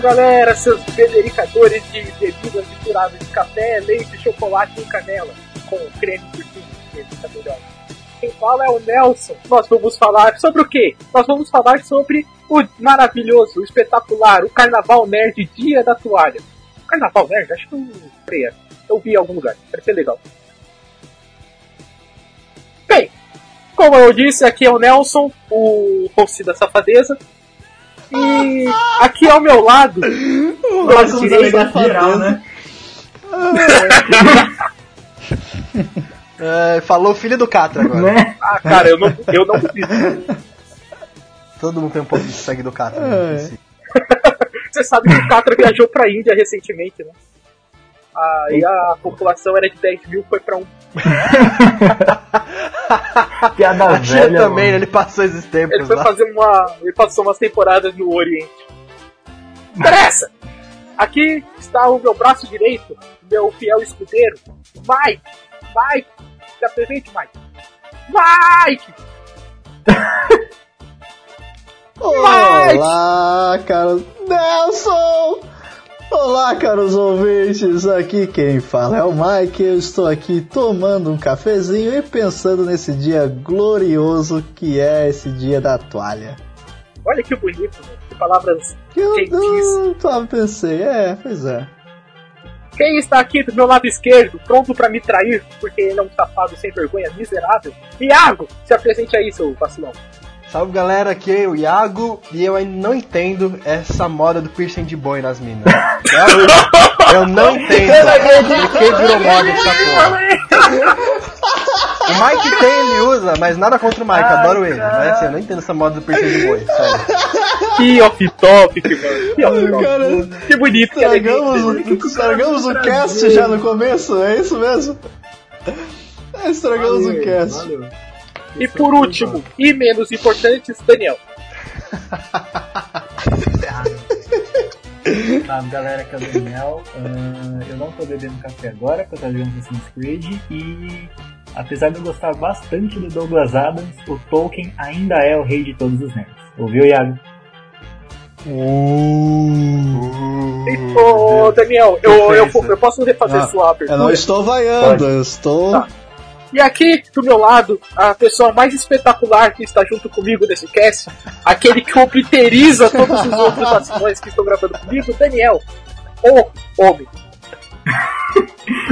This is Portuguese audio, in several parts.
Galera, seus bebericadores de bebidas misturadas de café, leite, chocolate e canela, com creme por cima, que fica melhor. Quem fala é o Nelson. Nós vamos falar sobre o quê? Nós vamos falar sobre o maravilhoso, o espetacular, o Carnaval Nerd Dia da Toalha. Carnaval Nerd? Acho que eu, creia. eu vi em algum lugar, parece ser legal. Bem, como eu disse, aqui é o Nelson, o host da Safadeza. E aqui ao meu lado, do lado direito, geral, né? É, falou filho do Catra agora. Né? ah, cara, eu não, eu não duvido. Todo mundo tem um pouco de sangue do Catra. É. né, si. Você sabe que o Catra viajou pra Índia recentemente, né? Aí a população era de 10 mil, foi pra um. Piada A Tia velha. também, mano. ele passou esses Ele tempos foi lá. fazer uma. Ele passou umas temporadas no Oriente. Interessa! Aqui está o meu braço direito, meu fiel escudeiro, Mike! Mike! Se apresente, Mike! Mike! Olá, caros Nelson! Olá, caros ouvintes! Aqui quem fala é o Mike. Eu estou aqui tomando um cafezinho e pensando nesse dia glorioso que é esse dia da toalha. Olha que bonito, né? que palavras Que eu não tava pensei, é, pois é. Quem está aqui do meu lado esquerdo, pronto pra me trair, porque ele é um safado sem vergonha miserável? Iago! Se apresente aí, seu vacilão. Salve galera, aqui é o Iago e eu ainda não entendo essa moda do piercing de boi nas minas. Eu, eu não entendo por que virou moda essa porra. O Mike tem, ele usa, mas nada contra o Mike, adoro ele. Mas assim, eu não entendo essa moda do piercing de boi, sério. Que off-topic, mano. Que off-topic. Cara, Que bonito, estragamos, elegante. o, estragamos o cast já no começo, é isso mesmo? É, Estragamos o cast. E por último, e menos importante, Daniel. Salve galera, aqui é o Daniel. Ah, eu não tô bebendo café agora, porque eu tô jogando Assassin's Creed. E apesar de eu gostar bastante do Douglas Adams, o Tolkien ainda é o rei de todos os nerds. Ouviu, Iago? Ô, Daniel, eu, eu, eu posso refazer Ah, sua abertura? Eu não estou vaiando, eu estou. Tá. E aqui, do meu lado, a pessoa mais espetacular que está junto comigo nesse cast, aquele que obliteriza todos os outros vacilões que estão gravando comigo, Daniel. O homem.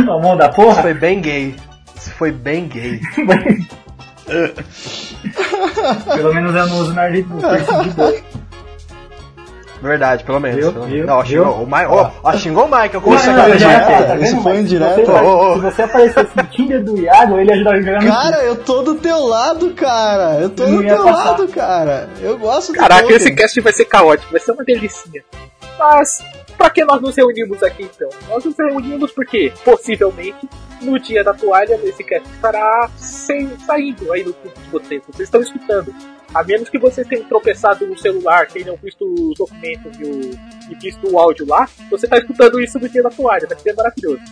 O mão da Isso porra? foi bem gay. Isso foi bem gay. Pelo menos eu não uso nariz de boi. Verdade, pelo menos. Viu? pelo Viu? menos. Não, Viu? xingou, o Mike, ó, ó, xingou o Mike, eu Não, não, não, não, não, Esse não, foi indireto. Se você aparecesse Tinder do Iago, ele ia ajudar a jogar no Cara, eu tô do teu lado, cara. Eu tô do teu passar. lado, cara. Eu gosto do Caraca, esse cast vai ser caótico, vai ser uma delicinha. Mas, pra que nós nos reunimos aqui então? Nós nos reunimos porque, possivelmente, no dia da toalha, esse cast estará sem, saindo aí no tubo de vocês. Vocês estão escutando. A menos que vocês tenham tropeçado no celular, tenham visto os documentos e, o, e visto o áudio lá, você tá escutando isso no dia da toalha, vai ser maravilhoso.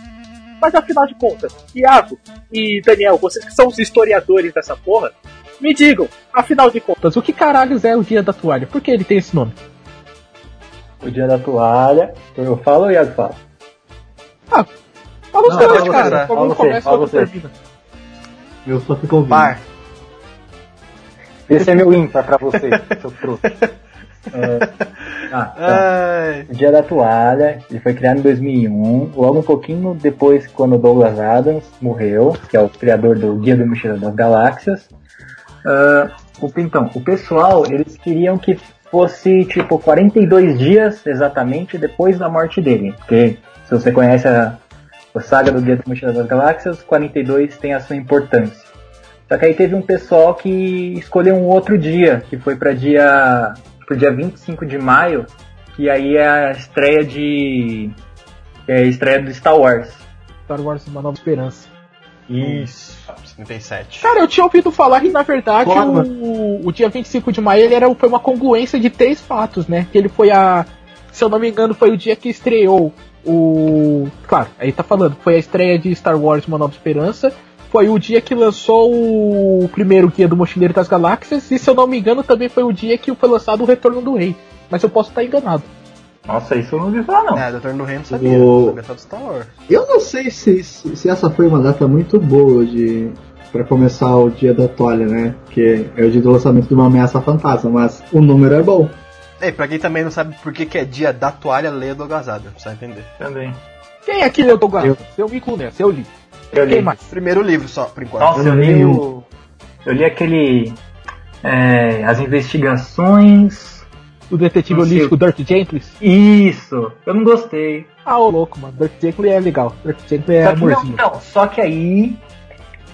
Mas afinal de contas, Iago e Daniel, vocês que são os historiadores dessa porra, me digam, afinal de contas, o que caralhos é o dia da toalha? Por que ele tem esse nome? O dia da toalha. Eu falo ou o Iago fala? Fala os dois, fala cara. você, Um fala você, começa, fala outro você. termina. Eu só fico ouvindo. Par. Esse é meu ímpar pra você, seu trouxa. Ah, tá. Dia da Toalha, ele foi criado em 2001, logo um pouquinho depois quando Douglas Adams morreu, que é o criador do Guia do Mochileiro das Galáxias. Ah, o, então, o pessoal, eles queriam que fosse tipo 42 dias exatamente depois da morte dele, porque se você conhece a, a saga do Guia do Mochileiro das Galáxias, 42 tem a sua importância. Só que aí teve um pessoal que escolheu um outro dia, que foi para dia pro dia 25 de maio, que aí é a estreia de é a estreia do Star Wars. Star Wars Uma Nova Esperança. Isso. 57. Cara, eu tinha ouvido falar que na verdade o, o dia 25 de maio ele era, foi uma congruência de três fatos, né? Que ele foi a. Se eu não me engano, foi o dia que estreou o. Claro, aí tá falando, foi a estreia de Star Wars Uma Nova Esperança. Foi o dia que lançou o primeiro guia do Mochileiro das Galáxias. E se eu não me engano, também foi o dia que foi lançado o Retorno do Rei. Mas eu posso estar enganado. Nossa, isso eu não ouvi falar não. É, Doutor do Reino não sabia. O- Sabia só do Star Wars. Eu não sei se, se, se essa foi uma data muito boa de para começar o dia da toalha, né? Que é o dia do lançamento de uma ameaça fantasma, mas o número é bom. Ei, pra quem também não sabe por que, que é dia da toalha, lê Douglas Adams, precisa entender. Também. Quem aqui leu Douglas? Eu. Eu me incluo nessa, eu li. Eu li. Mais? Primeiro livro só, por enquanto. Nossa, eu li o. Eu li aquele. é, as investigações. O detetive holístico Dirt Gentles. Isso! Eu não gostei. Ah, ô louco, mano. Dirt Gently é legal. Dirt Gently é só que não, amorzinho. não, só que aí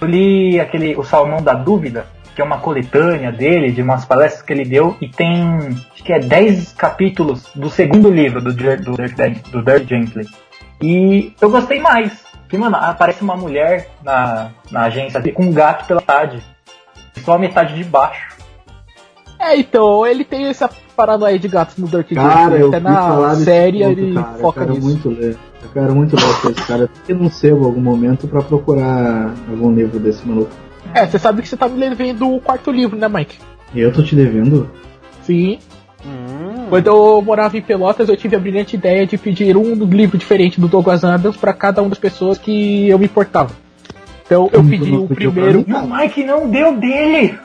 eu li aquele O Salmão da Dúvida, que é uma coletânea dele, de umas palestras que ele deu, e tem acho que é 10 capítulos do segundo livro do, do, Dirt- do Dirt Gently. E eu gostei mais. Porque, mano, aparece uma mulher na, na agência com um gato pela metade. Só a metade de baixo. É, então, ele tem essa paranoia de gatos no Dirt Cara, eu Até na série ponto, ele cara. Eu foca quero nisso. muito ler. Eu quero muito ler esse cara. Eu não sebo algum momento pra procurar algum livro desse maluco. É, você sabe que você tá me levando o quarto livro, né, Mike? Eu tô te devendo? Sim. Hum, Quando eu morava em Pelotas, eu tive a brilhante ideia de pedir um livro diferente do Douglas Adams pra cada uma das pessoas que eu me importava. Então eu Hum, pedi o primeiro. O Mike não deu dele!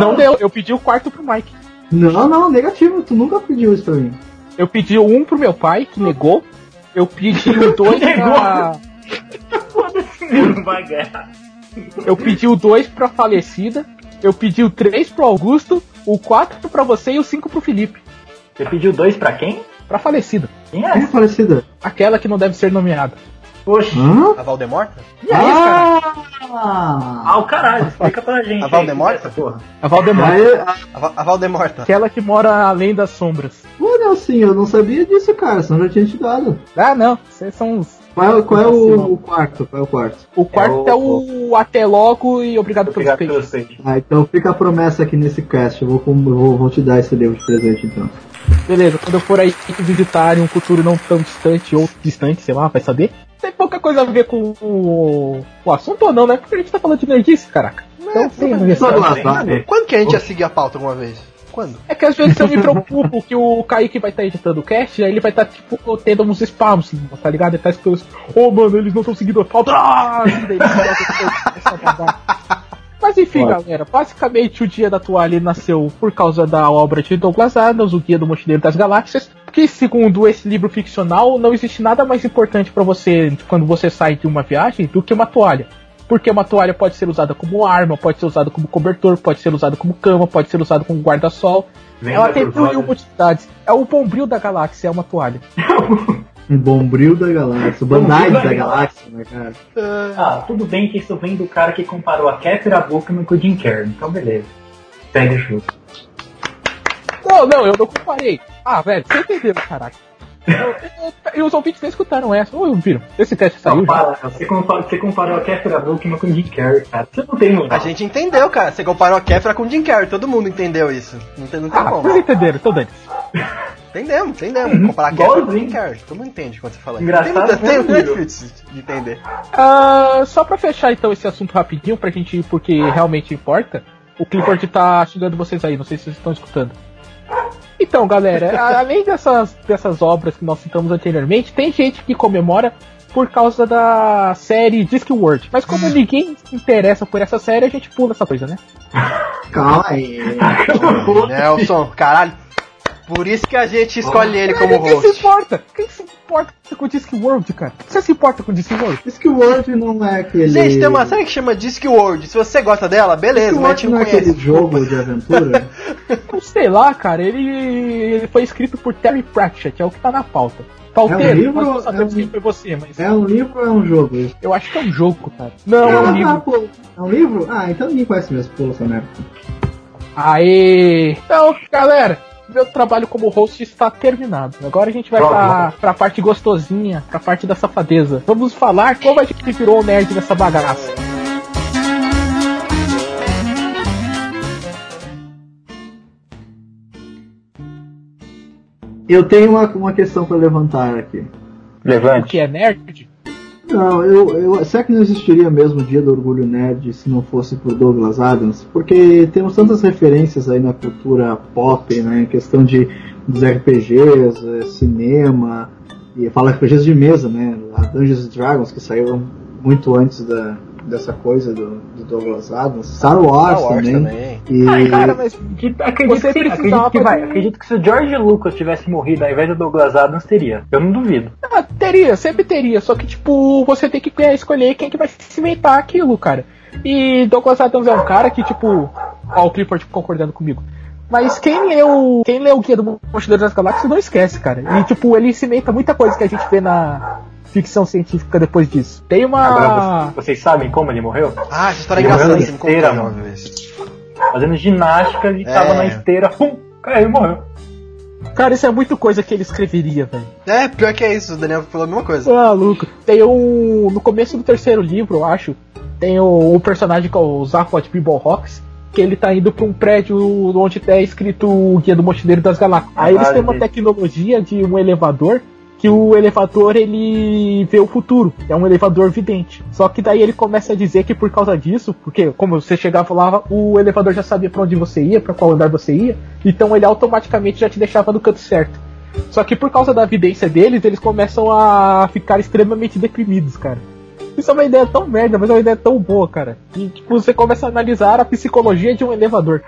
Não deu, eu pedi o quarto pro Mike. Não, não, negativo. Tu nunca pediu isso pra mim. Eu pedi um pro meu pai, que negou. Eu pedi o dois pra. Foda-se, não vai ganhar. Eu pedi o 2 pra falecida. Eu pedi o 3 pro Augusto, o 4 pra você e o 5 pro Felipe. Você pediu dois pra quem? Pra falecida. Quem É é? parecida. Aquela que não deve ser nomeada. Poxa. Hã? a Valdemorta? E aí, cara? Ah! Ah, o caralho, explica pra gente. A aí, Valdemorta? essa porra. A Valdemar. Aí, ah, A, a Valdemorta. Aquela que mora além das sombras. pô, Nelson, eu não sabia disso, cara, senão já tinha te dado. Ah, não. Vocês são os. Qual, é- qual é o, o quarto? Qual é o quarto? O quarto É é o- o, até logo e obrigado Obrigado pelos peixes. Ah, então fica a promessa aqui nesse cast. Eu vou, vou, vou te dar esse livro de presente, então. Beleza, quando eu for aí visitar um futuro não tão distante ou distante, sei lá, vai saber. Tem pouca coisa a ver com o, o assunto ou não, né? Porque a gente tá falando de nerdice, caraca. Então tem universidade. lá, vai. Quando que a gente ia seguir a pauta alguma vez? Quando? É que às vezes eu me preocupo que o Kaique vai estar editando o cast, aí ele vai estar, tipo, tendo uns spams, tá ligado? Ele tá escutando, ô mano, eles não estão seguindo a pauta. Ah! Mas enfim, galera, basicamente o Dia da Toalha nasceu por causa da obra de Douglas Adams, o Guia do Mochileiro das Galáxias, que segundo esse livro ficcional, não existe nada mais importante pra você quando você sai de uma viagem do que uma toalha. Porque uma toalha pode ser usada como arma, pode ser usada como cobertor, pode ser usada como cama, pode ser usada como guarda-sol. Ela tem mil utilidades. É o bombril da galáxia, é uma toalha. Um bombril da galáxia. O Bandai da da galáxia, né, cara? Ah, tudo bem que isso vem do cara que comparou a Kéfera Bookman com o Jim Carrey, então beleza. Segue o jogo. Não, não, eu não comparei. Ah, velho, você entendeu, caraca. E os ouvintes nem escutaram essa. Ou viram? Esse teste saiu Não, para, você, comparou, você comparou a Kéfera Bookman com o Jim Carrey, cara. Você não tem A moral. gente entendeu, cara. Você comparou a Kefra com o Jim Carrey. Todo mundo entendeu isso. Não tem, não tem Ah, como. vocês entenderam, então dane Entendemos, entendemos. Comparar a Kefra com o Igualzinho. Jim Carrey. Todo mundo entende quando você fala. Engraçado Tem, tem, tem de entender. Ah, só pra fechar então esse assunto rapidinho, pra gente ir porque realmente importa, o Clifford tá xingando vocês aí, não sei se vocês estão escutando. Então, galera, além dessas, dessas obras que nós citamos anteriormente, tem gente que comemora por causa da série Discworld. Mas como ninguém se interessa por essa série, a gente pula essa coisa, né? Calma aí. Nelson, caralho. Por isso que a gente escolhe ele como Quem se host. importa? Quem se importa com Discworld, cara? Você se importa com Discworld? Discworld não é aquele. Gente, tem uma série que chama Discworld. Se você gosta dela, beleza, mas a gente Discworld não não é aquele conhece. jogo de aventura? Não sei lá, cara, ele, ele foi escrito por Terry Pratchett, é o que tá na pauta. Pauteiro, É um livro, é um- foi você, mas é um livro ou é um jogo? isso? eu acho que é um jogo, cara. Não, é Ah, um tá, livro. pô. É um livro? Ah, então ninguém conhece mesmo. Pula essa merda. Aê! Então, galera, meu trabalho como host está terminado. Agora a gente vai pra, pra parte gostosinha, pra parte da safadeza. Vamos falar como a gente virou o nerd nessa bagaça. Eu tenho uma, uma questão para levantar aqui. O Levante. que é nerd? Não, eu, eu, será que não existiria mesmo o Dia do Orgulho Nerd se não fosse por Douglas Adams? Porque temos tantas referências aí na cultura pop, né? Em questão de dos RPGs, eh, cinema, e eu falo RPGs de mesa, né? A Dungeons Dragons, que saíram muito antes da, dessa coisa do, do Douglas Adams. Star Wars, Star Wars também. também. E, Ai, cara, mas Que- Acredito, Você que acredito que vai. Acredito que se o George Lucas tivesse morrido ao invés do Douglas Adams, teria. Eu não duvido. Ah, teria, sempre teria. Só que, tipo, você tem que é, escolher quem que vai se inventar aquilo, cara. E Douglas Adams é um cara que, tipo, ó, o Clifford concordando comigo. Mas quem leu, quem leu o Guia do Mochileiro das Galáxias não esquece, cara. E, tipo, ele cimenta muita coisa que a gente vê na ficção científica depois disso. Tem uma. Agora, vocês, vocês sabem como ele morreu? Ah, essa história é Ele morreu engraçada, na esteira, uma mano. Fazendo ginástica, ele É. tava na esteira, pum, caiu e morreu. Cara, isso é muita coisa que ele escreveria, velho. É, pior que é isso, o Daniel falou a mesma coisa. Maluco. Tem um. No começo do terceiro livro, eu acho, tem o, o personagem que é o Zaphod Beeblehawks, que ele tá indo pra um prédio onde é escrito o Guia do Mochileiro das Galáxias. Aí eles Ah, têm uma tecnologia de um elevador que o elevador ele vê o futuro, é um elevador vidente. Só que daí ele começa a dizer que por causa disso, porque como você chegava falava, o elevador já sabia pra onde você ia, pra qual andar você ia, então ele automaticamente já te deixava no canto certo. Só que por causa da evidência deles, eles começam a ficar extremamente deprimidos, cara. Isso é uma ideia tão merda, mas é uma ideia tão boa, cara. E tipo, você começa a analisar a psicologia de um elevador.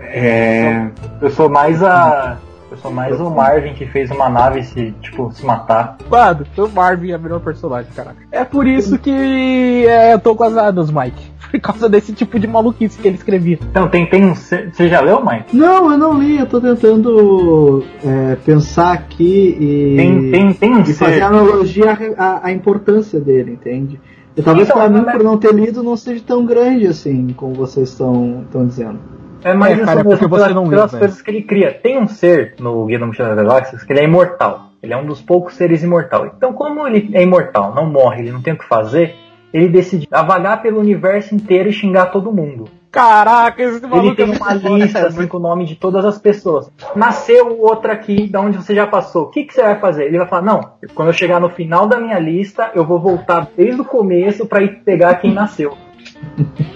é, Eu sou mais a. Eu sou mais o Marvin que fez uma nave se, tipo, se matar. Mano, o Marvin é o melhor personagem, caraca. É por isso que é, eu tô com as Adams, Mike. Por causa desse tipo de maluquice que ele escrevia. Então, tem, tem um. Você já leu, Mike? Não, eu não li, eu tô tentando é, pensar aqui e, Tem, tem, tem um e fazer ser. analogia à, importância dele, entende? E talvez Então, pra mim, por não ter lido, não seja tão grande assim, como vocês estão estão dizendo. É mais É, isso cara, é porque você pelas, não pelas coisas que ele cria. Tem um ser no Guia do Mochileiro das Galáxias que ele é imortal. Ele é um dos poucos seres imortal. Então, como ele é imortal, não morre, ele não tem o que fazer, ele decide avagar pelo universo inteiro e xingar todo mundo. Caraca, esse Ele maluco é tem uma lista assim, com o nome de todas as pessoas. Nasceu outra aqui, da onde você já passou. O que, que você vai fazer? Ele vai falar: Não, quando eu chegar no final da minha lista, eu vou voltar desde o começo pra ir pegar quem nasceu.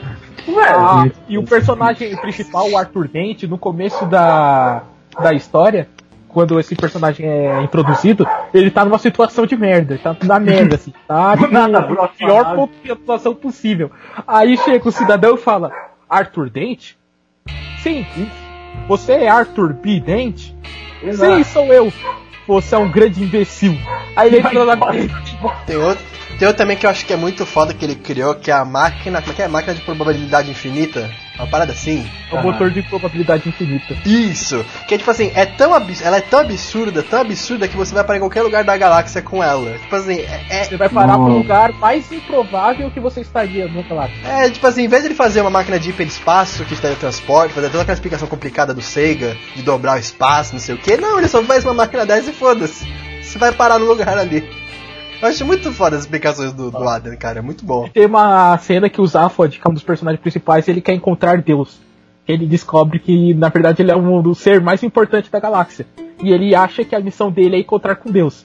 Ah, e o personagem principal, o Arthur Dente, no começo da, da história, quando esse personagem é introduzido, ele tá numa situação de merda, ele tá na merda, assim, tá bro, na pior situação possível. Aí chega o cidadão e fala, Arthur Dente? Sim, você é Arthur B. Dente? Sim, sou eu. Você é um grande imbecil. Aí ele entra na Tem outro, tem outro também que eu acho que é muito foda que ele criou, que é a máquina. Como é que é? Máquina de probabilidade infinita. Uma parada assim. É o motor de probabilidade infinita. Isso! Que é tipo assim, é tão abs- ela é tão absurda, tão absurda que você vai para em qualquer lugar da galáxia com ela. Tipo assim, é, Você vai parar pro Não. lugar mais improvável que você estaria no galáxia. é, é, tipo assim, em vez de ele fazer uma máquina de hiperespaço que teletransporte, fazer toda aquela explicação complicada do Sega, de dobrar o espaço, não sei o que, não, ele só faz uma máquina dessa e foda-se. Você vai parar no lugar ali. Eu acho muito foda as explicações do, do Adam, cara, é muito bom. Tem uma cena que o Zaphod, que é um dos personagens principais, ele quer encontrar Deus. Ele descobre que, na verdade, ele é um do ser mais importante da galáxia. E ele acha que a missão dele é encontrar com Deus.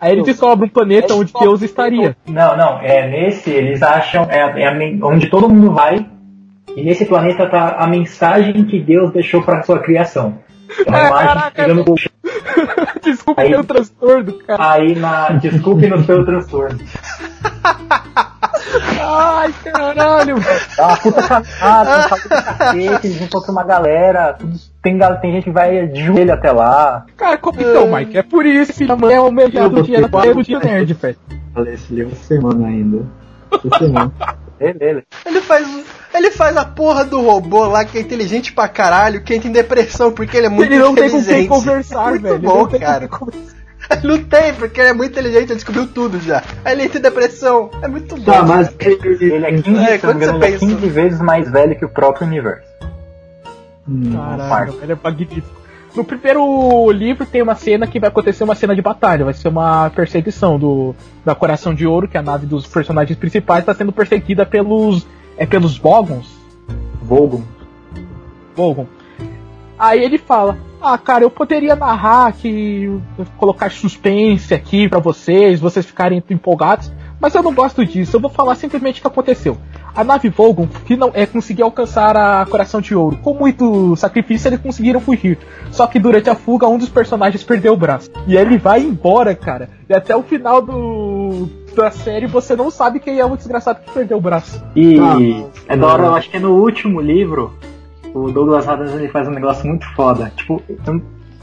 Aí ele descobre um planeta onde Deus estaria. Não, não, é nesse eles acham é, é onde todo mundo vai e nesse planeta tá a mensagem que Deus deixou para sua criação. É uma É, imagem caraca, pegando Desculpa Aí- meu transtorno, cara. aí na desculpe no seu transtorno. Ai, caralho. Dá uma puta caminhada, um puta cacete, eles encontram uma galera, tudo- tem, tem gente que vai de joelho até lá. Cara, como então, Mike? É por isso que é o melhor do dia, é do dia nerd, velho. Falei esse livro semana ainda. Beleza. Ele faz, ele faz a porra do robô lá que é inteligente pra caralho, que entra em depressão porque ele é muito Ele não tem com inteligente. quem conversar, muito velho. Ele bom, não tem com cara. Ele não tem, porque ele é muito inteligente, ele descobriu tudo já. Aí ele entra em depressão. É muito bom. Tá, mas Ele é 15, É, não quando você ele é pensa- 15 vezes mais velho que o próprio universo. Hum, Caralho, ele é magnífico. No primeiro livro tem uma cena que vai acontecer uma cena de batalha, vai ser uma perseguição do da Coração de Ouro, que é a nave dos personagens principais está sendo perseguida pelos é pelos Bogons, Vogon. Vogon. Aí ele fala: "Ah, cara, eu poderia narrar que colocar suspense aqui pra vocês, vocês ficarem empolgados, mas eu não gosto disso. Eu vou falar simplesmente o que aconteceu. A nave Vogon final, é, conseguiu alcançar a Coração de Ouro. Com muito sacrifício, eles conseguiram fugir. Só que durante a fuga, um dos personagens perdeu o braço. E ele vai embora, cara. E até o final do, da série, você não sabe quem é o desgraçado que perdeu o braço. E Ah, é da hora, eu acho que é no último livro, o Douglas Adams ele faz um negócio muito foda. Tipo,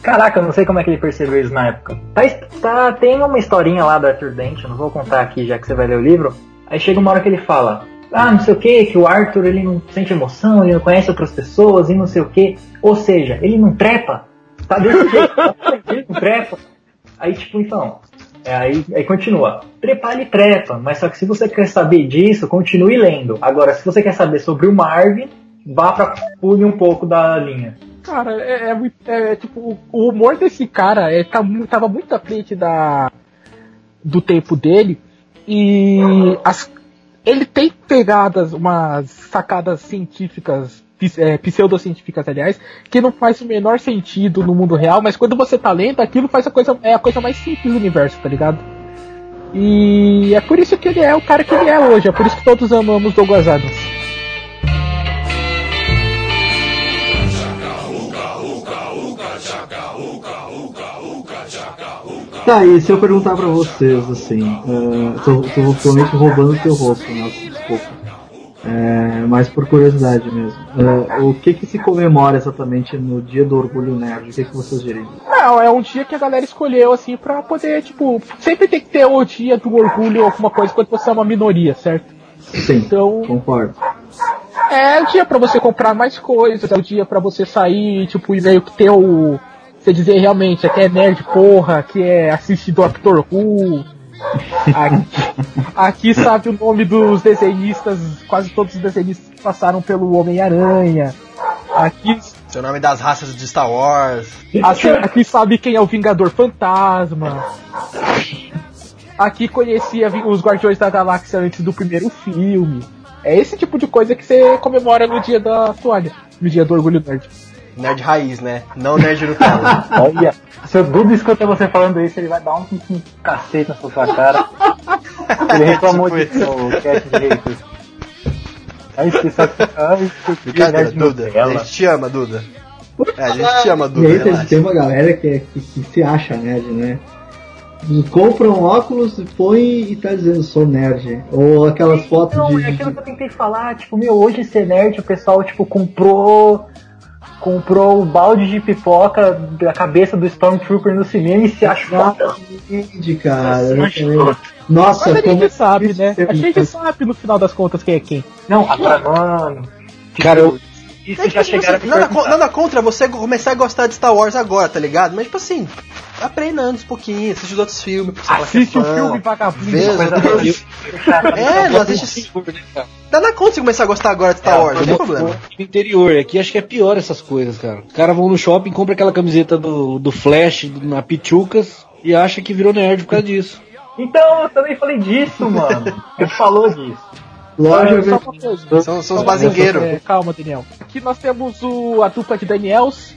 caraca, eu não sei como é que ele percebeu isso na época. Tá, tá- tem uma historinha lá do Arthur Dent, eu não vou contar aqui já que você vai ler o livro. Aí chega uma hora que ele fala, ah, não sei o que, que o Arthur ele não sente emoção, ele não conhece outras pessoas e não sei o que. Ou seja, ele não trepa. Tá desse jeito, ele não trepa. Aí tipo, então, é, aí, aí continua. Trepar ele trepa, mas só que se você quer saber disso, continue lendo. Agora, se você quer saber sobre o Marvin, vá pra pule um pouco da linha. Cara, é, é muito- é, tipo, o humor desse cara é, tá, tava muito à frente da, do tempo dele. E as, ele tem pegadas, umas sacadas científicas, é, pseudocientíficas, aliás, que não faz o menor sentido no mundo real, mas quando você tá lendo, aquilo faz a coisa, é a coisa mais simples do universo, tá ligado? E é por isso que ele é o cara que ele é hoje, é por isso que todos amamos Douglas Adams. Tá, e se eu perguntar pra vocês, assim, uh, tô, tô provavelmente roubando o teu rosto, Nelson, desculpa. É, mas por curiosidade mesmo. É, o que que se comemora exatamente no dia do orgulho nerd? O que que vocês diriam? Não, é um dia que a galera escolheu, assim, pra poder, tipo, sempre tem que ter o dia do orgulho ou alguma coisa quando você é uma minoria, certo? Sim, Então, concordo. é o dia pra você comprar mais coisas, é o dia pra você sair, tipo, e meio que ter o. Você dizer realmente, aqui é nerd porra, aqui é assistir Doctor Who. Aqui, aqui sabe o nome dos desenhistas, quase todos os desenhistas que passaram pelo Homem-Aranha. Aqui Seu nome das raças de Star Wars. Aqui, aqui sabe quem é o Vingador Fantasma. Aqui conhecia os Guardiões da Galáxia antes do primeiro filme. É esse tipo de coisa que você comemora no dia da toalha, no dia do Orgulho Nerd. Nerd raiz, né? Não nerd Nutella. Olha, se o Dudu escuta você falando isso, ele vai dar um, um cacete na sua cara. Ele reclamou Tipo disso no cast direito. Aí você que. Ai, Brincadeira, que Duda. A Nutella. gente te ama, Duda. É, a gente te ama, E Duda. aí tem, relaxa. tem uma galera que, é- que, que se acha nerd, né? E compra um óculos, põe e tá dizendo sou nerd. Ou aquelas fotos Não, de. é aquilo que eu tentei falar, tipo, meu, hoje ser nerd, o pessoal, tipo, comprou. Comprou o balde de pipoca da cabeça do Stormtrooper no cinema e se acha foda. Cara. Nossa, Mas a como gente sabe, né? é A gente sabe no final das contas quem é quem. Não, agora, mano. Cara, eu, Isso É, já tipo, chegaram a assim, nada, nada contra você começar a gostar de Star Wars agora, tá ligado? Mas, tipo assim, aprendendo um pouquinho, assiste os outros filmes. pra é Assiste o fã, filme outros- boa. É, não assiste. Nada contra você começar a gostar agora de Star É, Wars, não tem problema. no interior, aqui acho que é pior essas coisas, cara. Os caras vão no shopping, compram aquela camiseta do, do Flash, do, na Pichucas, e acha que virou nerd por causa disso. Então, eu também falei disso, mano. Você falou disso. Loja Só uma coisa. São, são os bazingueiros. É, calma, Daniel. Aqui nós temos o, a dupla de Daniels.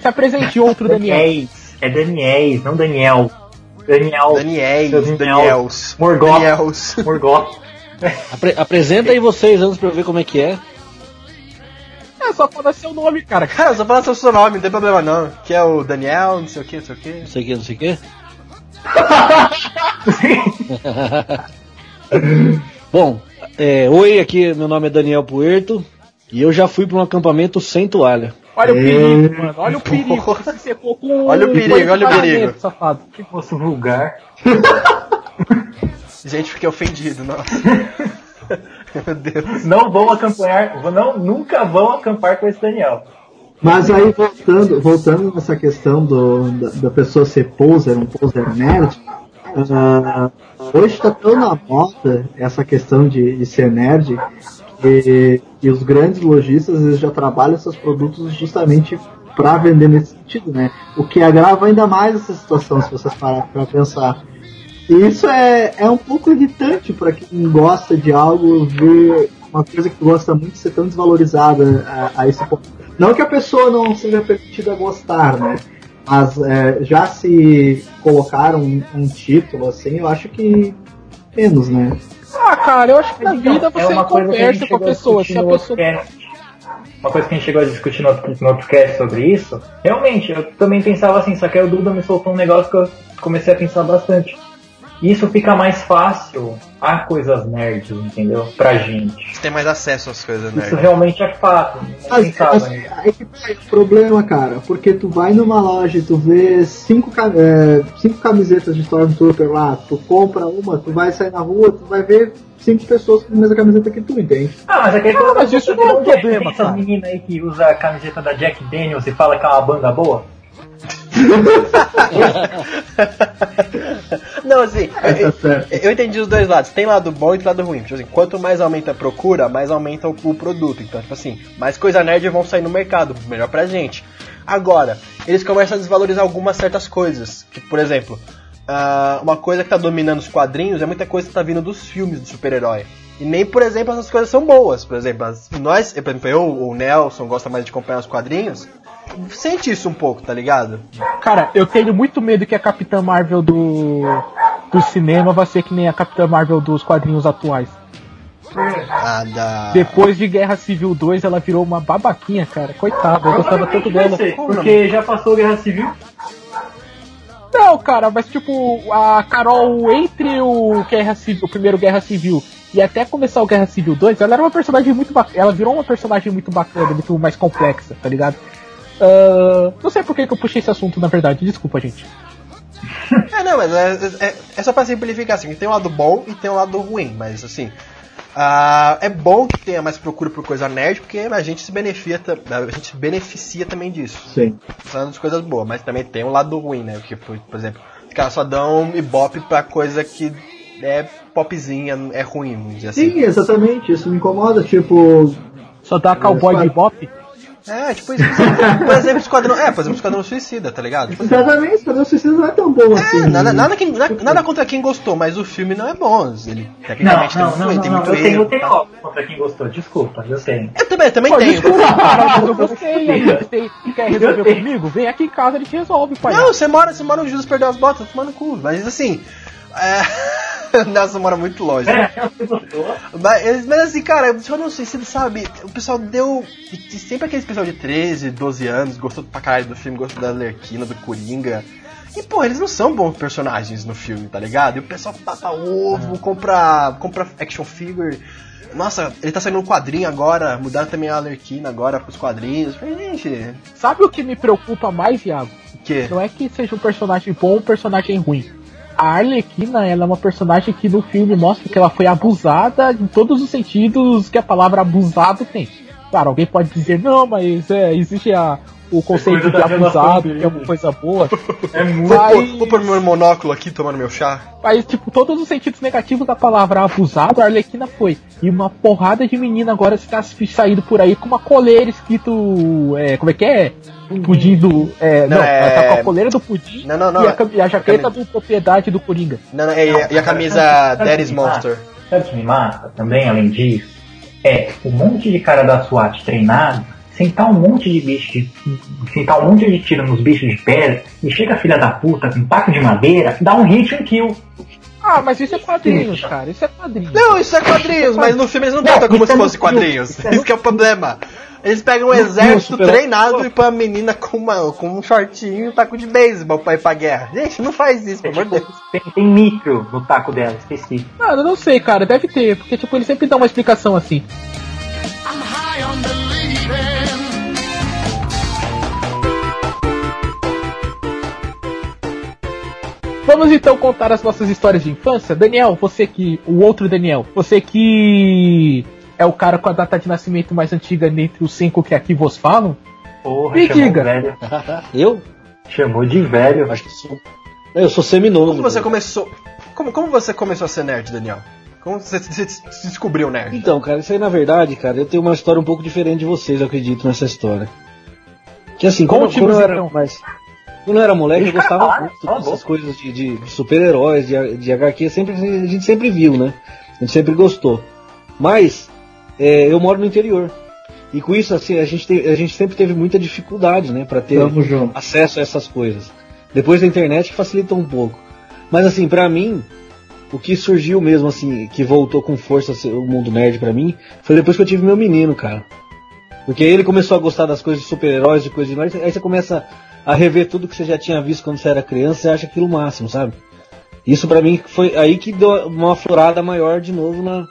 Se apresente outro Daniel. Daniels. É Daniels, não Daniel. Daniel. Daniels, Daniel. Daniels. Morgoth. Daniels. Morgoth. Apre- apresenta aí vocês antes pra eu ver como é que é. É só falar seu nome, cara. Cara, só fala seu nome, não tem problema não. Que é o Daniel, não sei o que, não sei o que. Não sei o que, não sei o que. Bom, é, oi, aqui meu nome é Daniel Puerto e eu já fui pra um acampamento sem toalha. Olha o É. perigo, mano. Olha o perigo. Você se secou com Olha o perigo, olha o perigo. Safado. Que moço vulgar. Gente, fiquei ofendido, nossa. Meu Deus. Não vão acompanhar, não, nunca vão acampar com esse Daniel. Mas aí voltando, voltando nessa questão do, da, da pessoa ser poser, um poser nerd, ah, hoje está tão na moda essa questão de, de ser nerd que, que os grandes lojistas eles já trabalham seus produtos justamente pra vender nesse sentido, né? O que agrava ainda mais essa situação, se vocês pararem pra pensar. E isso é, é um pouco irritante para quem gosta de algo ver uma coisa que gosta muito ser tão desvalorizada a, a esse ponto. Não que a pessoa não seja permitida gostar, né? Mas é, já se colocaram um, um título assim, eu acho que menos, né? Ah, cara, eu acho que na Então, vida é você gente conversa com a pessoa. Se a pessoa. Uma coisa que a gente chegou a discutir no outro, no outro cast sobre isso. Realmente, eu também pensava assim, só que aí o Duda me soltou um negócio que eu comecei a pensar bastante. Isso fica mais fácil a coisas nerds, entendeu? Pra gente. Você tem mais acesso às coisas, né? Isso realmente é fato. Nisso. aí que tá o problema, cara, porque tu vai numa loja e tu vê cinco, é, cinco camisetas de Stormtrooper lá, tu compra uma, tu vai sair na rua, tu vai ver cinco pessoas com a mesma camiseta que tu, entende? Ah, mas aquele Ah, mas isso não é um problema, cara. meninas aí que usa a camiseta da Jack Daniels e fala que é uma banda boa? Não, assim, É, eu, eu entendi os dois lados. Tem lado bom e tem lado ruim. Tipo assim, quanto mais aumenta a procura, mais aumenta o, o produto. Então, tipo assim, mais coisa nerd vão sair no mercado. Melhor pra gente. Agora, eles começam a desvalorizar algumas certas coisas. Tipo, por exemplo, ah, uma coisa que tá dominando os quadrinhos é muita coisa que tá vindo dos filmes do super-herói. E nem, por exemplo, essas coisas são boas. Por exemplo, as- nós, por exemplo, eu, o Nelson, gosta mais de acompanhar os quadrinhos. Sente isso um pouco, tá ligado? Cara, eu tenho muito medo que a Capitã Marvel do, do cinema vai ser que nem a Capitã Marvel dos quadrinhos atuais. Ah, da... Depois de Guerra Civil 2, ela virou uma babaquinha, cara. Coitada, eu gostava tanto dela. ser, Porque já passou a Guerra Civil. Não, cara, mas tipo, a Carol, entre o, Guerra Civil, o primeiro Guerra Civil e até começar o Guerra Civil 2, ela era uma personagem muito bacana. Ela virou uma personagem muito bacana, muito mais complexa, tá ligado? Ah, não sei por que, que eu puxei esse assunto, na verdade. Desculpa, gente. É, não, mas é, é, é só pra simplificar, assim, tem um lado bom e tem um lado ruim, mas assim. ah, é bom que tenha mais procura por coisa nerd, porque a gente se beneficia, a gente se beneficia também disso. Sim. Falando de coisas boas, mas também tem um lado ruim, né? Porque, por, por exemplo, os caras só dão ibope pra coisa que é popzinha, é ruim, vamos dizer assim. Sim, exatamente, isso me incomoda, tipo, Só dá cowboy de bop. É, tipo isso. Por exemplo, Esquadrão. É, por exemplo, Esquadrão Suicida, tá ligado? Tipo, assim, exatamente, Esquadrão Suicida não é tão bom assim. é, nada, nada, que- nada, nada contra quem gostou, mas o filme não é bom. Ele Não, tecnicamente não, tem, não, muito- não, tem não. muito Eu tenho, erro. eu tenho tá? óbvio contra quem gostou. Desculpa, eu tenho. Eu também, também Pô, tenho. desculpa, cara, eu gostei. Eu Você quer resolver tenho. comigo? Vem aqui em casa, a gente resolve, pai. Não, você mora, você mora onde Jesus perdeu as botas, toma no cu. Mas assim. É... Nossa, mora muito longe. É, gostou? Mas, mas assim, cara, pessoal não suicida, sabe? O pessoal deu. Sempre aquele pessoal de 13, 12 anos, gostou pra caralho do filme, gostou da Lerquina, do Coringa. E, pô, eles não são bons personagens no filme, tá ligado? E o pessoal papa ovo, compra, compra action figure. Nossa, ele tá saindo um quadrinho agora, mudaram também a Lerquina agora pros quadrinhos. Eu gente, Sabe o que me preocupa mais, Iago? o quê? Não é que seja um personagem bom ou um personagem ruim. A Arlequina, ela é uma personagem que no filme mostra que ela foi abusada em todos os sentidos que a palavra abusado tem. Claro, alguém pode dizer, não, mas é, existe a, o conceito de abusado, que é uma coisa boa. É muito. Vou, Mas- vou pôr meu monóculo aqui tomando meu chá. Mas, tipo, todos os sentidos negativos da palavra abusado, a Arlequina foi. E uma porrada de menina agora está saindo por aí com uma coleira escrito. É, como é que é? Pudim do. É, não, Não, ela tá é- com a coleira do pudim Não, não, não. e, a, cam- e a jaqueta Camisa- do propriedade do Coringa. Não, não, e, Não, e a camisa Daddy's Monster. Sabe o que me mata também, além disso? É um monte de cara da SWAT treinado, sentar um monte de bicho, de, sentar um monte de tiro nos bichos de pedra, e chega a filha da puta com um taco de madeira, dá um hit e um kill. Ah, mas isso é quadrinhos, cara. Isso é quadrinhos. Não, isso é quadrinhos, mas no filme eles não tratam como se é no fosse quadrinhos. isso é Isso que é o problema. Eles pegam um No exército treinado e põe a menina com, uma, com um shortinho e um taco de beisebol pra ir pra guerra. Gente, não faz isso, pelo amor de Deus. Tem, tem micro no taco dela, esqueci. Ah, eu não sei, cara. Deve ter. Porque, tipo, ele sempre dá uma explicação assim. I'm high on believing. Vamos então contar as nossas histórias de infância. Daniel, você que. O outro Daniel, você que. É o cara com a data de nascimento mais antiga dentre os cinco que aqui vos falam. Porra, Me diga. velho. Eu? Chamou de velho. Acho que sou. Eu sou seminovo. Como você começou. Como, como você começou a ser nerd, Daniel? Como você, se descobriu nerd? Então, cara, isso aí na verdade, cara, eu tenho uma história um pouco diferente de vocês, eu acredito nessa história. Que assim, quando, Conte-nos, quando eu era então. mais. Quando eu era moleque, eu gostava muito a dessas coisas de, de- de super-heróis, de, de HQ, sempre, a gente sempre viu, né? A gente sempre gostou. Mas, é, eu moro no interior. E com isso, assim, a gente, te- a gente sempre teve muita dificuldade, né? Pra ter acesso a essas coisas. Depois da internet que facilitou um pouco. Mas assim, pra mim, o que surgiu mesmo assim, que voltou com força assim, o mundo nerd pra mim, foi depois que eu tive meu menino, cara. Porque aí ele começou a gostar das coisas de super-heróis, de coisas de nós, aí você começa a rever tudo que você já tinha visto quando você era criança, você acha aquilo o máximo, sabe? Isso pra mim foi aí que deu uma florada maior de novo na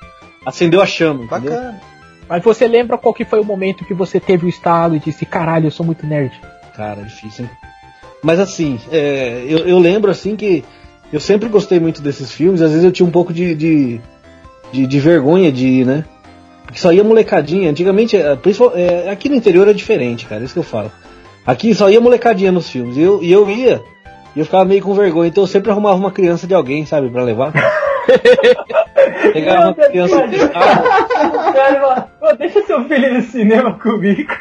acendeu a chama, entendeu? Bacana. Mas você lembra qual que foi o momento que você teve o estalo e disse, caralho, eu sou muito nerd? Cara, difícil, hein? Mas assim, é, eu, eu lembro assim que eu sempre gostei muito desses filmes, às vezes eu tinha um pouco de, de, de, de vergonha de ir, né? Porque só ia molecadinha. Antigamente, é, é, aqui no interior é diferente, cara, isso que eu falo. Aqui só ia molecadinha nos filmes. E eu, e eu ia, e eu ficava meio com vergonha, então eu sempre arrumava uma criança de alguém, sabe, pra levar. Pegava uma criança. Cara, pô, deixa seu filho no cinema comigo.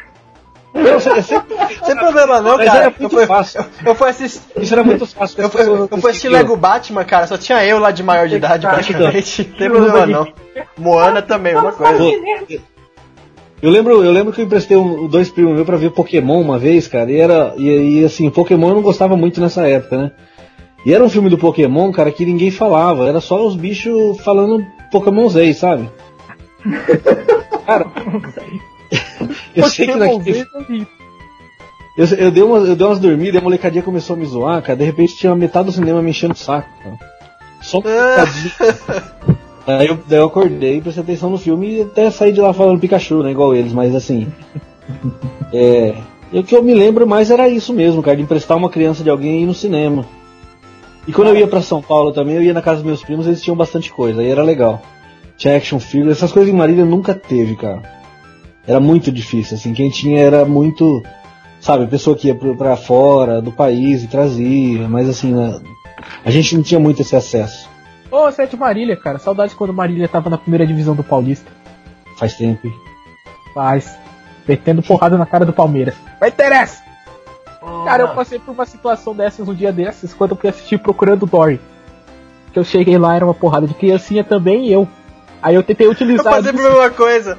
Eu sempre, Sem problema não, Mas cara. era Eu fui, fácil. eu fui assistir. Isso era muito fácil. Eu fui, eu fui assistir Lego Batman, cara, só tinha eu lá de maior de idade praticamente. Não tem problema não. Moana também, uma coisa. Eu lembro, eu lembro que eu emprestei um, dois primos meus pra ver Pokémon uma vez, cara, e era. E, e, assim, Pokémon eu não gostava muito nessa época, né? E era um filme do Pokémon, cara, que ninguém falava, era só os bichos falando Pokémonzei, sabe? cara. eu sei que naquele, eu, eu, dei umas, eu dei umas dormidas e a molecadinha começou a me zoar, cara. De repente tinha metade do cinema me enchendo o saco, cara. Só um. Daí eu, daí eu acordei, prestei atenção no filme e até saí de lá falando Pikachu, né? Igual eles, mas assim. É. E o que eu me lembro mais era isso mesmo, cara, de emprestar uma criança de alguém e ir no cinema. E quando eu ia pra São Paulo também, eu ia na casa dos meus primos, eles tinham bastante coisa, aí era legal. Tinha action figure, essas coisas em Marília nunca teve, cara. Era muito difícil, assim, quem tinha era muito. Sabe, pessoa que ia pra fora do país e trazia, mas assim, né, a gente não tinha muito esse acesso. Ô, você é de Marília, cara. Saudades quando Marília tava na primeira divisão do Paulista. Faz tempo. Faz. Metendo porrada na cara do Palmeiras. Vai interessa! Cara, eu passei por uma situação dessas um dia desses quando eu fui assistir Procurando Dory. Que eu cheguei lá, era uma porrada de criancinha também e eu. Aí eu tentei Eu utilizar. passei por a mesma coisa.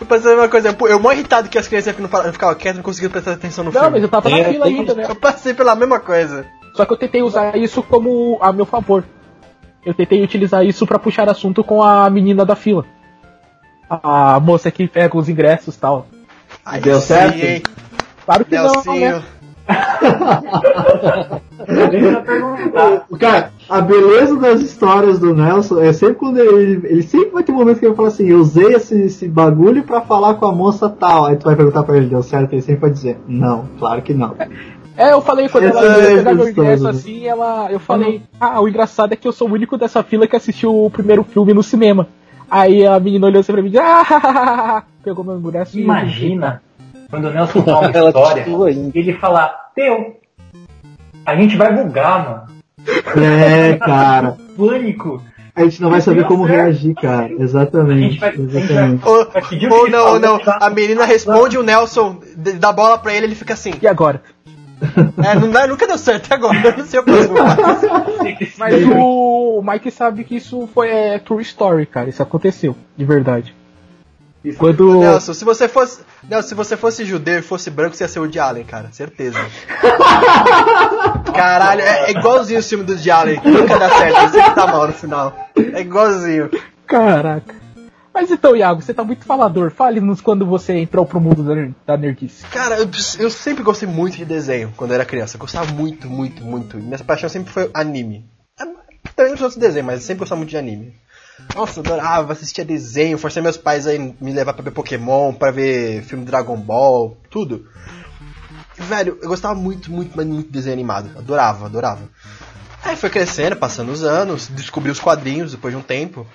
Eu passei a mesma coisa. Eu mó irritado que as crianças não falavam- ficavam quietas e não conseguiam prestar atenção no Não, filme. mas eu tava na É, fila tem- ainda, né? Eu passei pela mesma coisa. Só que eu tentei usar isso como a meu favor. Eu tentei utilizar isso pra puxar assunto com a menina da fila. A moça que pega os ingressos e tal. Aí Deu certo? hein? Claro que não, Nelsinho. né? Cara, a beleza das histórias do Nelson é sempre quando ele. Ele sempre vai ter um momento que ele fala assim: Eu usei esse, esse bagulho pra falar com a moça tal. Aí tu vai perguntar pra ele: Deu certo? Ele sempre vai dizer: Não, claro que não. É, eu falei quando ela Essa ia é meu gostoso, ingresso né? assim, ela, eu falei, ah, o engraçado é que eu sou o único dessa fila que assistiu o primeiro filme no cinema. Aí a menina olhou assim pra mim e disse, ah, pegou meu ingresso e Imagina quando o Nelson contar uma história e ele falar, teu, a gente vai bugar, mano. É, cara. Pânico. A gente não vai saber como reagir, cara. Exatamente. vai, a gente vai, Exatamente. Ou, vai ou que não, ou não. falou, A menina responde, o Nelson dá a bola pra ele ele fica assim. E agora? É, não dá, nunca deu certo agora. Eu não sei o que eu faço. Mas o Mike sabe que isso foi é, true story, cara. Isso aconteceu, de verdade. Quando. Nelson, se você fosse. Nelson, se você fosse judeu e fosse branco, você ia ser o de Allen, cara. Certeza. Caralho, é, é igualzinho o filme do de Allen. Nunca dá certo, sempre tá mal no final. É igualzinho. Caraca. Mas então, Iago, você tá muito falador. Fale-nos quando você entrou pro mundo da, ner- da nerdice. Cara, eu, eu sempre gostei muito de desenho quando eu era criança. Eu gostava muito, muito, muito. Minha paixão sempre foi anime. É, Também gosto de desenho, mas eu sempre gostava muito de anime. Nossa, adorava, assistia desenho, forcei meus pais a me levar pra ver Pokémon, pra ver filme Dragon Ball, tudo. Velho, eu gostava muito, muito, muito de desenho animado. Adorava, adorava. Aí foi crescendo, passando os anos, descobri os quadrinhos depois de um tempo.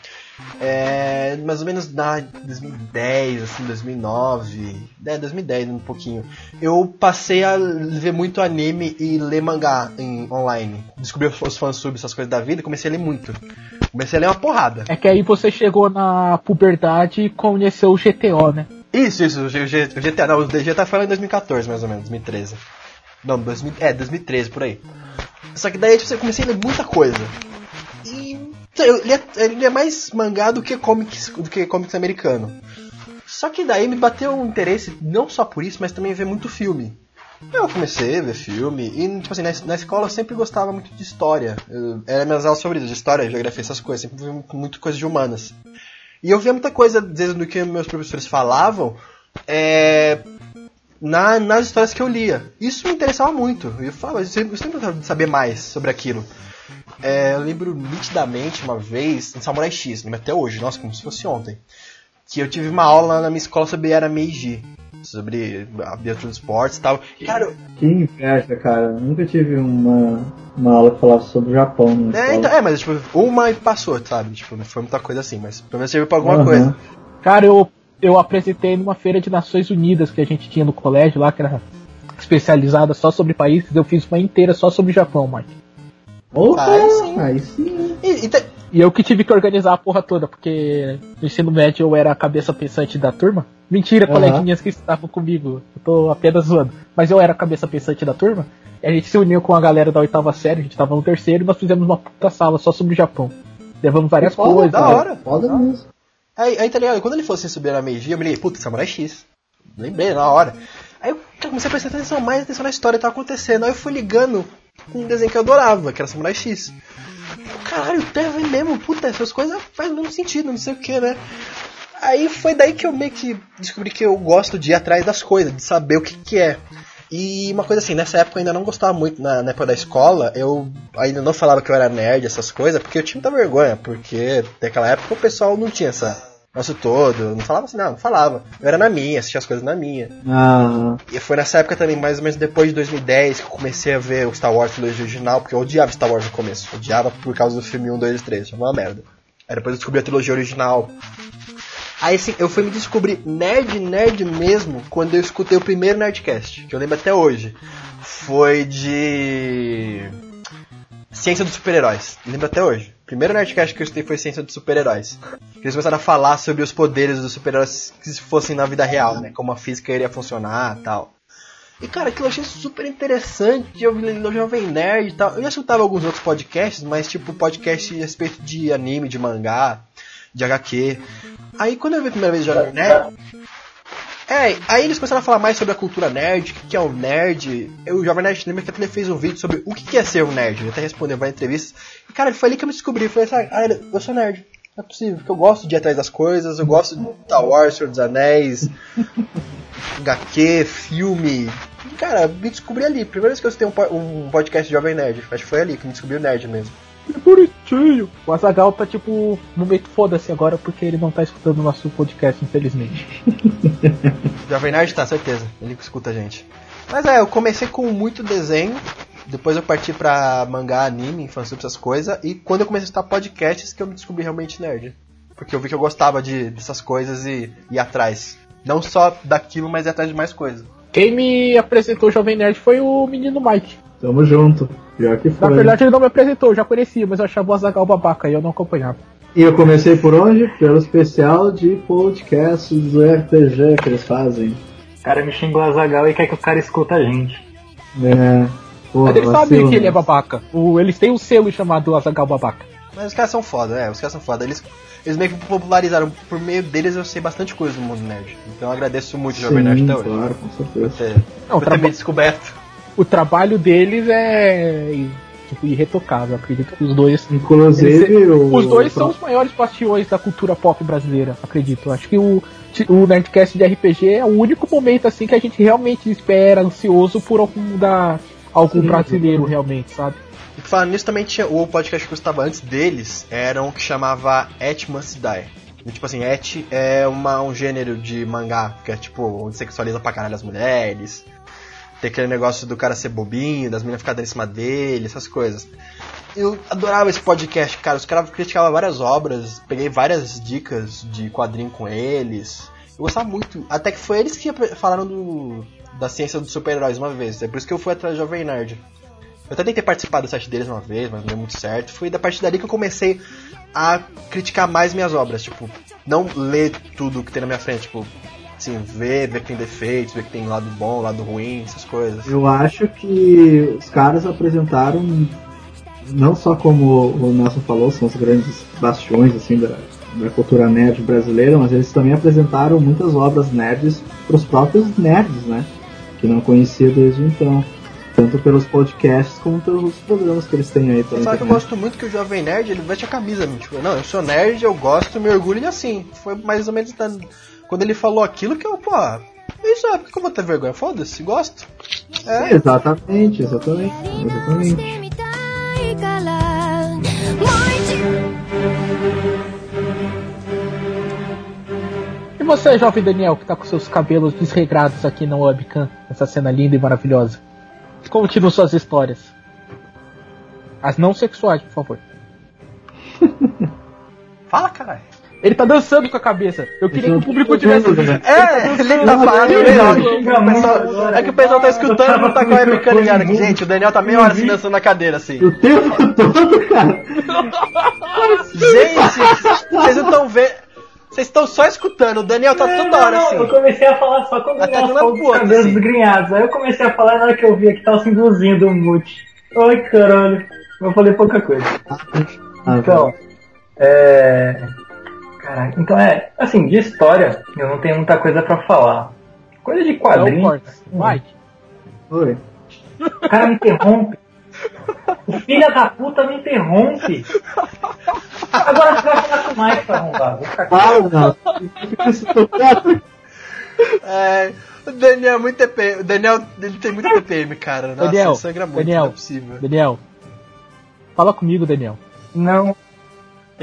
É, mais ou menos na 2010, assim, 2009, é, 2010 um pouquinho. Eu passei a ver muito anime e ler mangá em, online. Descobri os, fansubs, essas coisas da vida, comecei a ler muito. Comecei a ler uma porrada. É que aí você chegou na puberdade e conheceu o GTO, né? Isso, isso, o, G- o GTA, não, o DG tá falando em 2014, mais ou menos, 2013. Não, 2000, é, 2013, por aí. Só que daí, tipo, eu comecei a ler muita coisa. E sei, eu lia, eu lia mais mangá do que comics, do que comics americano. Só que daí me bateu um interesse, não só por isso, mas também ver muito filme. Eu comecei a ver filme, e tipo assim, na, na escola eu sempre gostava muito de história. Eu, era minhas aulas favoritas, de história, geografia, essas coisas, sempre vi muito, coisa de humanas. E eu via muita coisa, vezes, do que meus professores falavam, é, na, nas histórias que eu lia. Isso me interessava muito. Eu, falava, eu sempre, eu sempre gostava de saber mais sobre aquilo. É, eu lembro nitidamente uma vez em Samurai X, até hoje, nossa, como se fosse ontem. Que eu tive uma aula na minha escola sobre era Meiji, sobre a biologia dos esportes e tal. Cara, eu- Que inveja, cara. Eu nunca tive uma, uma aula que falasse sobre o Japão. Na é, então, é, mas tipo, uma e passou, sabe? Tipo, não foi muita coisa assim, mas pelo menos serviu pra alguma Aham. coisa. Cara, eu, eu apresentei numa feira de Nações Unidas que a gente tinha no colégio lá, que era especializada só sobre países. Eu fiz uma inteira só sobre o Japão, Mike. Opa, Aí sim. aí sim. E, e te- E eu que tive que organizar a porra toda, porque no ensino médio eu era a cabeça pensante da turma. Mentira, Aham. coleguinhas que estavam comigo. Eu tô apenas zoando. Mas eu era a cabeça pensante da turma. E a gente se uniu com a galera da oitava série, a gente tava no terceiro, e nós fizemos uma puta sala só sobre o Japão. Levamos várias Foda, coisas. da hora. Foda mesmo. Aí, aí tá ligado? Quando ele fosse subir na Meiji, eu me liguei, puta, Samurai X. Lembrei na hora. Aí eu comecei a prestar atenção, mais atenção na história que tava acontecendo. Aí eu fui ligando com um desenho que eu adorava, que era Samurai X. Caralho, teve mesmo, puta, essas coisas fazem o mesmo sentido, não sei o que, né? Aí foi daí que eu meio que descobri que eu gosto de ir atrás das coisas, de saber o que que é. E uma coisa assim, nessa época eu ainda não gostava muito, na, na época da escola, eu ainda não falava que eu era nerd, essas coisas, porque eu tinha muita vergonha, porque naquela época o pessoal não tinha essa nosso todo, não falava assim, não, não falava. Eu era na minha, assistia as coisas na minha. Ah, E foi nessa época também, mais ou menos depois de 2010, que eu comecei a ver o Star Wars trilogia original, porque eu odiava Star Wars no começo. Eu odiava por causa do filme 1, 2 e 3, foi uma merda. Aí depois eu descobri a trilogia original. Aí assim, eu fui me descobrir nerd, nerd mesmo, quando eu escutei o primeiro Nerdcast, que eu lembro até hoje. Foi de. Ciência dos super-heróis. Lembro até hoje. O primeiro Nerdcast que eu escutei foi Ciência dos super-heróis. Eles começaram a falar sobre os poderes dos super-heróis que se fossem na vida real, né? Como a física iria funcionar tal. E cara, aquilo eu achei super interessante. Eu vi no Jovem Nerd e tal. Eu já escutava alguns outros podcasts, mas tipo podcast a respeito de anime, de mangá, de HQ. Aí quando eu vi a primeira vez o Jovem Nerd. É, aí eles começaram a falar mais sobre a cultura nerd, o que que é o nerd. Eu, o Jovem Nerd lembra que até ele fez um vídeo sobre o que que é ser um nerd. Ele até respondeu várias entrevistas. E cara, foi ali que eu me descobri. Eu falei assim, ah, eu sou nerd. Não é possível, porque eu gosto de ir atrás das coisas, eu gosto de Star Wars, Senhor dos Anéis, HQ, filme. E, cara, me descobri ali. Primeira vez que eu escutei um, um podcast de Jovem Nerd. Acho que foi ali que me descobri o nerd mesmo. Que bonitinho. O Azagal tá tipo, momento foda-se agora porque ele não tá escutando o nosso podcast, infelizmente. Jovem Nerd tá, certeza. Ele que escuta a gente. Mas é, eu comecei com muito desenho. Depois eu parti pra mangá, anime, infância, essas coisas. E quando eu comecei a escutar podcasts que eu me descobri realmente nerd. Porque eu vi que eu gostava de, dessas coisas e ir atrás. Não só daquilo, mas ir atrás de mais coisas. Quem me apresentou o Jovem Nerd foi o menino Mike. Tamo junto. Pior que Na foi. verdade ele não me apresentou, eu já conhecia, mas eu achava o Azagal babaca e eu não acompanhava. E eu comecei por onde? Pelo especial de podcasts do RPG que eles fazem. O cara me xingou a Zagal e quer que o cara escuta a gente. É. Porra, Mas ele sabe que ele é babaca. O, eles têm um selo chamado Azagal Babaca. Mas os caras são foda, é, os caras são foda. Eles, eles meio que popularizaram. Por meio deles eu sei bastante coisa do mundo nerd. Então eu agradeço muito o Jovem Nerd até hoje. claro, com certeza. Por ter, Não, por ter traba- me descoberto. O trabalho deles é tipo, irretocável. Acredito que os dois. Inclusive, Eles- o. Os dois são os maiores bastiões da cultura pop brasileira, acredito. Acho que o, o Nerdcast de RPG é o único momento assim que a gente realmente espera, ansioso por algum da algum Sim, brasileiro realmente, sabe? E falando nisso também tinha o podcast que eu estava antes deles, era um que chamava Et Must Die. E, tipo assim, Et é uma, um gênero de mangá, que é tipo, onde sexualiza pra caralho as mulheres. Tem aquele negócio do cara ser bobinho, das meninas ficarem em cima dele, essas coisas. Eu adorava esse podcast, cara. Os caras criticavam várias obras, peguei várias dicas de quadrinho com eles. Eu gostava muito. Até que foi eles que falaram do, da ciência dos super-heróis uma vez. É por isso que eu fui atrás do Jovem Nerd. Eu até tentei participar do site deles uma vez, mas não deu muito certo. Foi da partir dali que eu comecei a criticar mais minhas obras. Tipo, não ler tudo que tem na minha frente. Tipo, Assim, ver, ver que tem defeitos, ver que tem lado bom, lado ruim, essas coisas. Eu acho que os caras apresentaram, não só como o Nelson falou, são os grandes bastiões assim da, da cultura nerd brasileira, mas eles também apresentaram muitas obras nerds para os próprios nerds, né? Que não conhecia desde então. Tanto pelos podcasts como pelos programas que eles têm aí pela Só que eu gosto muito que o Jovem Nerd, ele veste a camisa, né? tipo, não, eu sou nerd, eu gosto, me orgulho assim. Foi mais ou menos da- quando ele falou aquilo, que eu, pô, isso é, por que eu vou ter vergonha? Foda-se, gosto. É. Exatamente, exatamente. Exatamente. E você, jovem Daniel, que tá com seus cabelos desregrados aqui na webcam, essa cena linda e maravilhosa. Continua suas histórias. As não sexuais, por favor. Fala, caralho. Ele tá dançando com a cabeça. Eu queria que o público tivesse visto. É, ele tá falando, o é que o pessoal tá escutando e não tá com a webcam ligada aqui. Gente, o Daniel tá meia hora assim dançando na cadeira, assim. O tempo todo, cara. Gente, vocês não estão vendo. Vocês estão só escutando, o Daniel tá toda hora não, assim. Eu comecei a falar só quando Até ela do falou lado dos cabelos assim. desgrenhados. Aí eu comecei a falar na hora que eu vi aqui tava se induzindo um mute. Ai caralho. Eu falei pouca coisa. Ah, Então, é. Caraca, então é. Assim, de história, eu não tenho muita coisa pra falar. Coisa de Não quadrinhos. corta. Mike, Oi. O cara me interrompe. O filho da puta me interrompe. Agora você vai falar com o Mike pra arrombar. Vou ficar não. Tocando. É, o Daniel é muito TPM. O Daniel ele tem muito TPM, cara. Nossa, Daniel, sangra muito, Daniel. não é possível. Daniel. Fala comigo, Daniel. Não.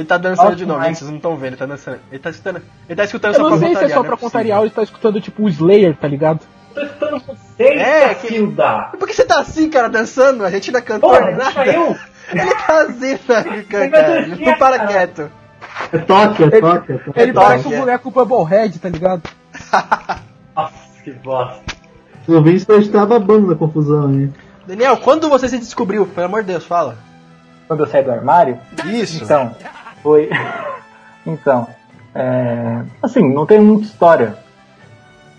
Ele tá dançando de novo, vocês não estão vendo, ele tá dançando. Ele tá escutando. Ele tá escutando Eu não sei se é só pra possível. contrariar ou ele tá escutando tipo o Slayer, tá ligado? Tô escutando você, É, que- Cacilda. Por que você tá assim, cara, dançando? A gente ainda cantou Porra, nada. deixa eu. Ele tá assim, né, cara? vai Não descer, para cara. quieto. É toque, é toque, é toque. Ele toque, parece um é. boneco Bubblehead, tá ligado? Nossa, que bosta. O ouvinte tá estar babando na confusão aí. Daniel, quando você se descobriu? Pelo amor de Deus, fala. Quando eu saí do armário, Isso. Então, foi. então, é, assim, não tem muita história.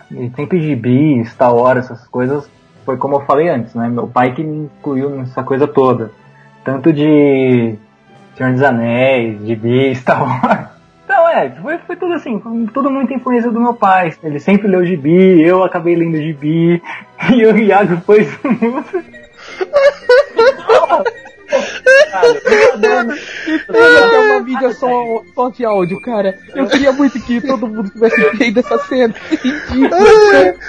E sempre gibi, Star Wars, essas coisas, foi como eu falei antes, né? Meu pai que me incluiu nessa coisa toda. Tanto de Senhor dos Anéis, gibi, Star Wars. Então, é, foi, foi tudo assim, foi tudo muita influência do meu pai. Ele sempre leu gibi, eu acabei lendo gibi, e o Iago foi Pena que é uma mídia só, só de áudio, cara. Eu queria muito que todo mundo tivesse vendo essa cena.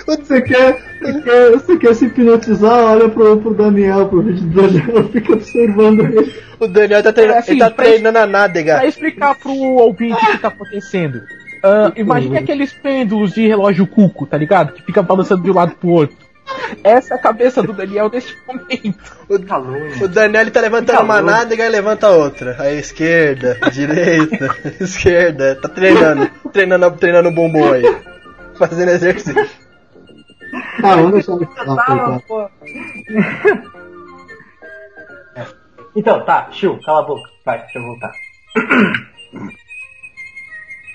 Você quer, você quer, você quer se hipnotizar? Olha pro, pro Daniel, pro vídeo do Daniel, fica observando ele. O Daniel tá treinando, É, assim, ele tá treinando a nádega. Pra explicar pro ouvinte o que tá acontecendo. Ah, imagine aqueles pêndulos de relógio cuco, tá ligado? Que fica balançando de um lado pro outro. Essa é a cabeça do Daniel neste momento. O Daniel ele tá levantando uma nádega e levanta outra. Aí esquerda, direita, esquerda. Tá treinando. Treinando, treinando o bumbum aí. Fazendo exercício. Ah, vamos deixar ele falar, coitado. Então, tá, Chiu, cala a boca. Vai, deixa eu voltar.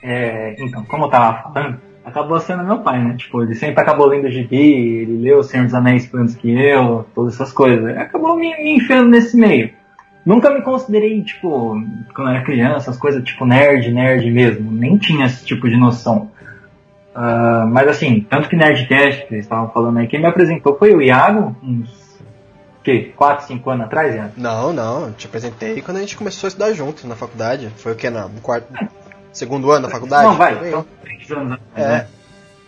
É, então, como eu tava falando, acabou sendo meu pai, né? Tipo, ele sempre acabou lendo gibi, ele leu O Senhor dos Anéis antes que eu, todas essas coisas. Acabou me, me enfiando nesse meio. Nunca me considerei, tipo, quando eu era criança, as coisas tipo nerd, nerd mesmo. Nem tinha esse tipo de noção. Ah, mas assim, tanto que Nerdcast, que eles estavam falando aí, quem me apresentou foi o Iago, uns, que, 4, 5 anos atrás, Iago? Não, não. eu Te apresentei quando a gente começou a estudar juntos na faculdade. Foi o que? Na, no quarto. Segundo ano da faculdade? Não, vai, então, três anos atrás, É. né?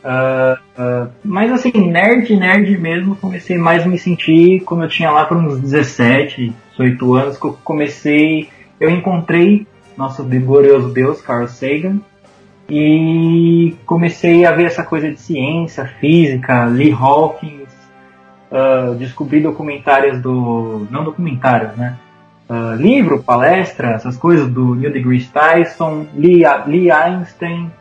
Ah, ah, mas assim, nerd, nerd mesmo, comecei mais a me sentir quando eu tinha lá para uns 17, 18 anos, que eu comecei, eu encontrei nosso glorioso Deus, Carl Sagan, e comecei a ver essa coisa de ciência, física, Lee Hawkins, ah, descobri documentários do. não documentários, né? Ah, livro, palestra, essas coisas do Neil deGrasse Tyson, Lee, Lee Einstein,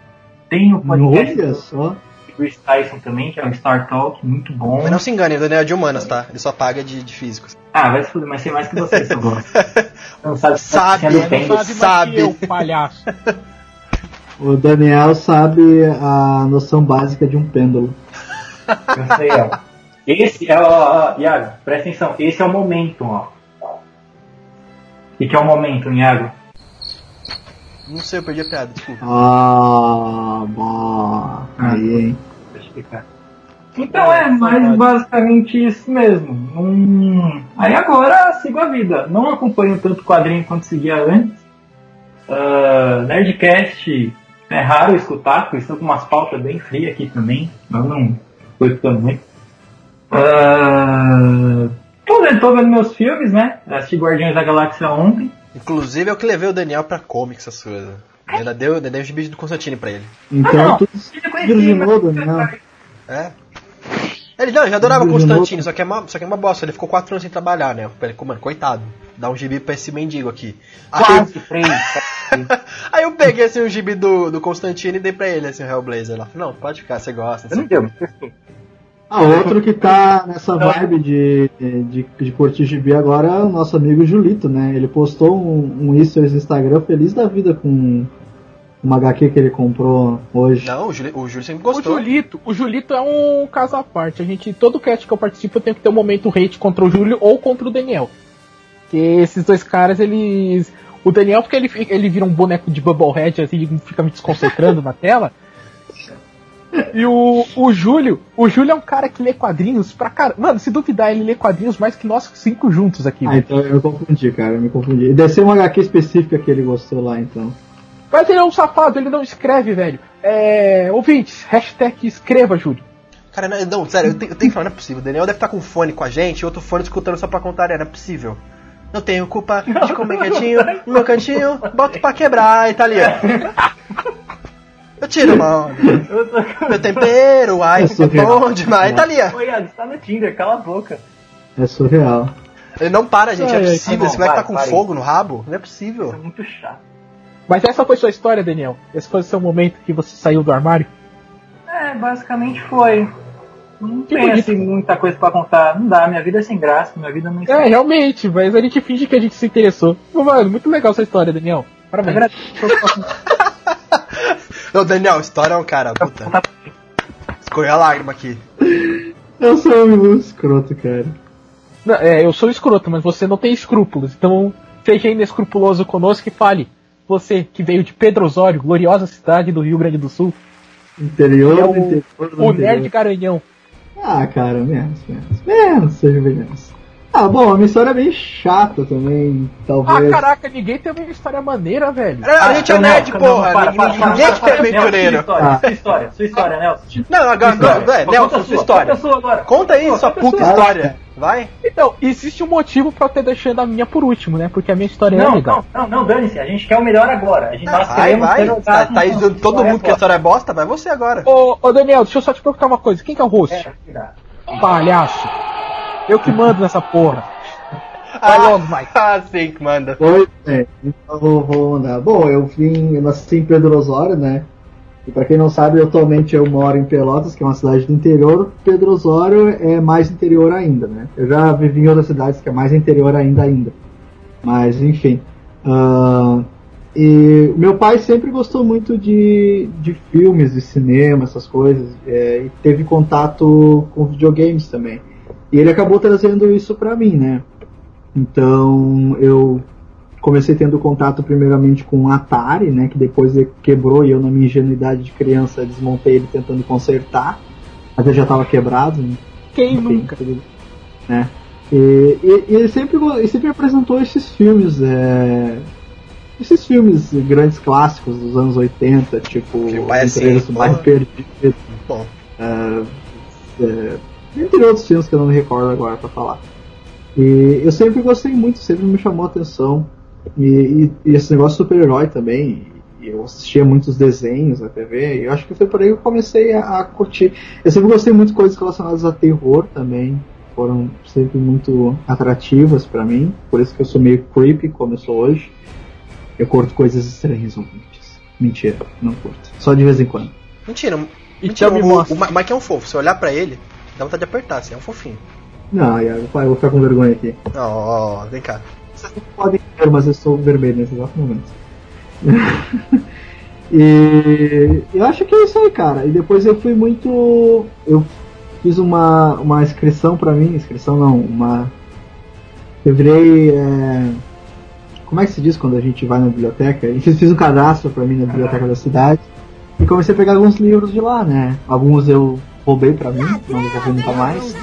tem o podcast Olha do só. Chris Tyson também, que é o Star Talk, muito bom. Mas não se engane, o Daniel é de humanas, tá? Ele só paga de, de físicos. Ah, vai se fuder, mas sei mais que você, se eu gosto. Não sabe, Sabe, sendo não bem. sabe. que eu, palhaço. O Daniel sabe a noção básica de um pêndulo. Eu sei, ó. Esse é, ó, ó, ó, Iago, presta atenção, esse é o momento, ó. O que, é o momento, Iago? Não sei, eu perdi a piada, desculpa. Ah, bom. Aí, hein? Deixa eu explicar. Então é, mas basicamente isso mesmo. Hum, aí agora sigo a vida. Não acompanho tanto quadrinho quanto seguia antes. Ah, Nerdcast é raro escutar, porque estou com umas pautas bem frias aqui também. Mas não estou escutando muito. Ah, tô, vendo, tô vendo meus filmes, né? Assisti Guardiões da Galáxia ontem. Inclusive, eu que levei o Daniel pra comics, essas coisas. Eu ainda dei, ainda dei o gibi do Constantine pra ele. Então Ah, não. Eu conheci, virginou, Daniel. É. Ele não, ele já adorava Ele Constantine, só que, é uma, só que é uma bosta. Ele ficou quatro anos sem trabalhar, né? Ele, mano, coitado. Dá um gibi pra esse mendigo aqui. Aí, Quase três. aí eu peguei assim um gibi do, do Constantine e dei pra ele, assim, o Hellblazer lá. Não, pode ficar, você gosta. Eu não Assim. deu. Ah, outro que tá nessa vibe de, de, de curtir gibi agora é o nosso amigo Julito, né? Ele postou um, um stories no Instagram feliz da vida com uma HQ que ele comprou hoje. Não, o Júlio, o Júlio sempre O gostou. Julito, o Julito é um caso à parte. A gente, todo cast que eu participo, eu tenho que ter um momento hate contra o Júlio ou contra o Daniel. Porque esses dois caras, eles. O Daniel, porque ele, ele vira um boneco de Bubblehead assim, e fica me desconcentrando na tela. E o, o Júlio, o Júlio é um cara que lê quadrinhos pra caramba. Mano, se duvidar, ele lê quadrinhos mais que nós cinco juntos aqui. Ah, velho. então eu me confundi, cara, eu me confundi. Deve ser uma HQ específica que ele gostou lá, então. Mas ele é um safado, ele não escreve, velho. É. Ouvintes, hashtag escreva, Júlio. Cara, não, não, sério, eu tenho, eu tenho que falar, não é possível. O Daniel deve estar com fone com a gente e outro fone escutando só pra contar, não é possível. Não tenho culpa de comer quietinho no meu cantinho, boto pra quebrar tá ali, ó. Eu tiro uma onda. Meu tempero, ai, é bom demais, tá ali, ó. Ô, Iago, você tá no Tinder, cala a boca. É surreal. Ele não para, gente, é Ai, possível. tá bom, Esse moleque tá com fogo no rabo? Não é Isso possível. é muito chato. Mas essa foi sua história, Daniel. Esse foi o seu momento que você saiu do armário. É, basicamente foi. Não Que tem assim muita coisa pra contar. Não dá, minha vida é sem graça, minha vida não É, realmente, mas a gente finge que a gente se interessou. Mano, muito legal essa história, Daniel. Parabéns. Ô, Daniel, história é um cara, puta. Escorreu a lágrima aqui. Eu sou um escroto, cara. Não, é, eu sou escroto, mas você não tem escrúpulos. Então, seja inescrupuloso conosco e fale. Você que veio de Pedro Osório, gloriosa cidade do Rio Grande do Sul, Interior É do o- interior do o interior. Nerd Garanhão. Ah, cara, menos, menos. Menos, seja bem menos. Ah, bom, a minha história é bem chata também, Ah, talvez. caraca, ninguém teve uma história maneira, velho. A gente é nerd, Nelson, porra. para, para, Ninguém para, ninguém para, aqui é aventureiro. Ah. história, sua história, sua história, Nelson. Não, agora, Sua história. não, é, Conta Nelson, sua sua, história. Conta a sua agora. Conta aí sua puta sua. história. Vai. Então, existe um motivo pra eu ter deixado a minha por último, né? Porque a minha história é Não, legal. não, não, não, dane-se. A gente quer o melhor agora. A gente nós Vai, vai. Tá, tá dizendo todo mundo que a história é bosta, vai você agora. Ô, ô, Daniel, deixa eu só te perguntar uma coisa. Quem que é o host? É. Palhaço. Eu que mando nessa porra. Vai logo, Mike. Ah, sim, que manda. Pois é, então vou, vou andar. Bom, eu vim, eu nasci em Pedro Osório, né? E pra quem não sabe, atualmente eu moro em Pelotas, que é uma cidade do interior. Pedro Osório é mais interior ainda, né? Eu já vivi em outras cidades que é mais interior ainda ainda. Mas, enfim. Ah, e meu pai sempre gostou muito de, de filmes, de cinema, essas coisas. é, e teve contato com videogames também. E ele acabou trazendo isso pra mim, né? Então eu comecei tendo contato primeiramente com o Atari, né, que depois ele quebrou e eu na minha ingenuidade de criança desmontei ele tentando consertar, mas ele já estava quebrado. né? Quem Enfim, nunca? tudo- né? E, e- e ele sempre ele sempre apresentou esses filmes, é, esses filmes grandes clássicos dos anos 80, tipo pai é assim, porra. Perdido, Bom, é, é, entre outros filmes que eu não me recordo agora pra falar. E eu sempre gostei muito, sempre me chamou a atenção. E, e- e esse negócio de super-herói também. e eu assistia muitos desenhos na TV. E eu acho que foi por aí que eu comecei a, a curtir. Eu sempre gostei muito de coisas relacionadas a terror também. Foram sempre muito atrativas pra mim. Por isso que eu sou meio creepy como eu sou hoje. Eu curto coisas estranhas ouvintes. Mentira, não curto. Só de vez em quando. mentira. Então Mentira, me o, o Ma- Mike é um fofo. Se olhar pra ele, dá vontade de apertar, assim, é um fofinho. Não, Iago, eu vou ficar com vergonha aqui. Ó, ó, vem cá. Vocês não podem ver, mas eu estou vermelho nesse exato momento. E eu acho que é isso aí, cara. E depois eu fui muito. Eu fiz uma, uma inscrição pra mim, inscrição não, uma. Eu virei. é, Como é que se diz quando a gente vai na biblioteca? Eu fiz um cadastro pra mim na biblioteca da cidade e comecei a pegar alguns livros de lá, né? Alguns eu roubei pra mim, não devolvi nunca mais.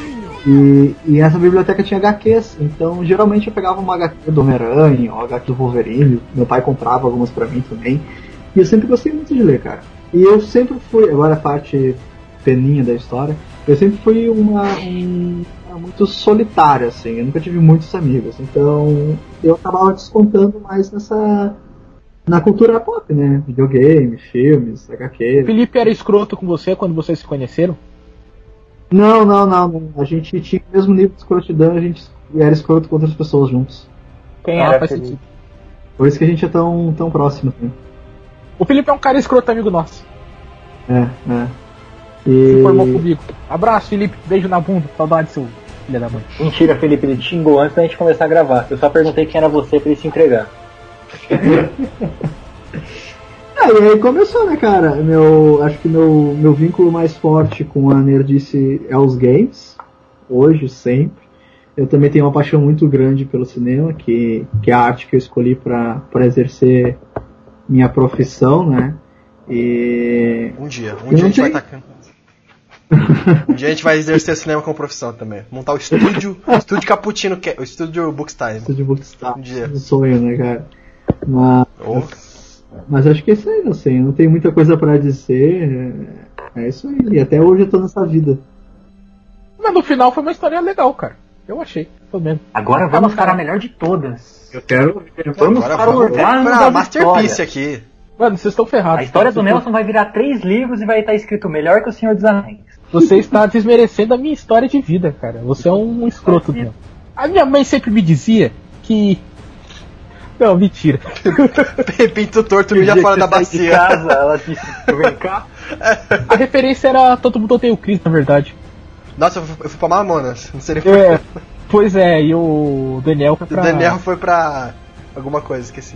E, e essa biblioteca tinha HQs, então geralmente eu pegava uma HQ do Homem-Aranha, HQ do Wolverine, meu pai comprava algumas pra mim também. E eu sempre gostei muito de ler, cara. E eu sempre fui, agora a parte peninha da história, eu sempre fui uma, um muito solitário, assim, eu nunca tive muitos amigos. Então eu acabava descontando mais nessa. na cultura pop, né? Videogame, filmes, HQ. Felipe era escroto com você quando vocês se conheceram? Não, não, não, não. A gente tinha o mesmo nível de escrotidão, a gente era escroto com outras pessoas juntos. Quem Ah, era? Faz Felipe. sentido. Por isso que a gente é tão, tão próximo, assim. O Felipe é um cara escroto amigo nosso. É, é. Se E... formou comigo. Abraço, Felipe. Beijo na bunda. Saudade, seu filho da mãe. Mentira, Felipe, ele te xingou antes da gente começar a gravar. Eu só perguntei quem era você pra ele se entregar. É, e aí começou, né, cara? Meu, acho que meu, meu vínculo mais forte com a Nerdice é os games. Hoje, sempre. Eu também tenho uma paixão muito grande pelo cinema, que, que é a arte que eu escolhi pra pra exercer minha profissão, né? E. Um dia, um dia a gente vai estar. Um dia a gente vai exercer cinema como profissão também. Montar o estúdio, estúdio Cappuccino, que- o estúdio Bookstime. Estúdio Bookstar. Um dia. Um sonho, né, cara? Mas, Oh. Mas acho que é isso aí, assim. Não tem muita coisa pra dizer. É, é isso aí. E até hoje eu tô nessa vida. Mas no final foi uma história legal, cara. Eu achei, pelo menos. Agora vamos para a melhor de todas. Eu quero. Vamos Agora para o vamos pra da Masterpiece aqui. Mano, vocês estão ferrados. A história do Nelson vai virar três livros e vai estar escrito melhor que o Senhor dos Anéis. Você está desmerecendo a minha história de vida, cara. Você é um escroto mesmo. A minha mãe sempre me dizia que. Não, mentira. Pinto torto milha fora da de bacia. casa, ela disse, vem cá. A referência era Todo Mundo Odeia o Chris, na verdade. Nossa, eu fui, eu fui pra Mamonas. Não sei nem É, pois é, e o Daniel foi O pra. Daniel foi pra. alguma coisa, esqueci.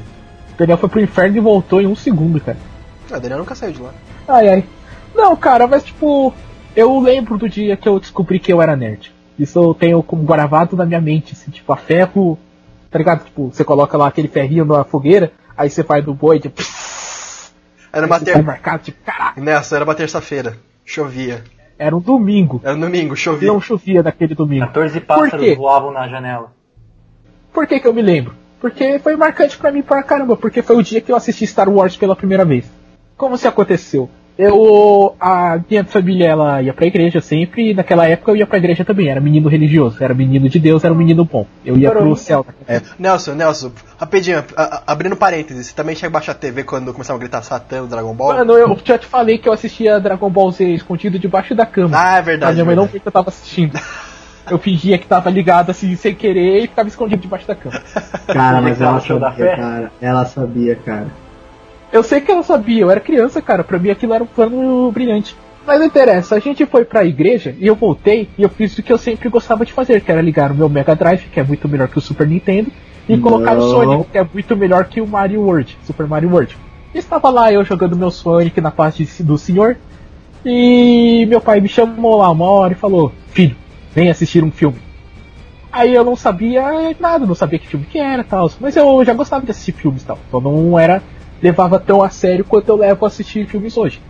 Daniel foi pro inferno e voltou em um segundo, cara. Ah, o Daniel nunca saiu de lá. Ai ai. Não, cara, mas tipo, eu lembro do dia que eu descobri que eu era nerd. Isso eu tenho como gravado na minha mente, assim, tipo, a ferro. Tá ligado? Tipo, você coloca lá aquele ferrinho na fogueira, aí você vai do boi, tipo, Era uma, ter... marcado, tipo, caraca, Nessa, era uma terça-feira. Chovia. era um domingo. Era um domingo, chovia. não chovia naquele domingo. 14 Por pássaros voavam na janela. Por que que eu me lembro? Porque foi marcante pra mim pra caramba, porque foi o dia que eu assisti Star Wars pela primeira vez. Como se aconteceu? Eu, a minha família, ela ia pra igreja sempre, e naquela época eu ia pra igreja também, era menino religioso, era menino de Deus, era um menino bom. Eu ia pro céu. É. Nelson, Nelson, rapidinho, a- a- abrindo parênteses, você também chega abaixo a TV quando começavam a gritar Satã no Dragon Ball? Mano, eu já te falei que eu assistia Dragon Ball Z escondido debaixo da cama. Ah, é a verdade. minha mãe não verdade. viu que eu tava assistindo. Eu fingia que tava ligado assim, sem querer, e ficava escondido debaixo da cama. Cara, mas ela Show da sabia, cara. Ela sabia, cara. Eu sei que ela sabia, eu era criança, cara. Pra mim aquilo era um plano brilhante. Mas não interessa, a gente foi pra igreja e eu voltei e eu fiz o que eu sempre gostava de fazer, que era ligar o meu Mega Drive, que é muito melhor que o Super Nintendo, e colocar o Não. Sonic, que é muito melhor que o Mario World, Super Mario World. E estava lá eu jogando meu Sonic na paz de- do senhor, e meu pai me chamou lá uma hora e falou: Filho, vem assistir um filme. Aí eu não sabia nada, não sabia que filme que era tal, mas eu já gostava de assistir filmes e tal, então não era levava tão a sério quanto eu levo a assistir filmes hoje.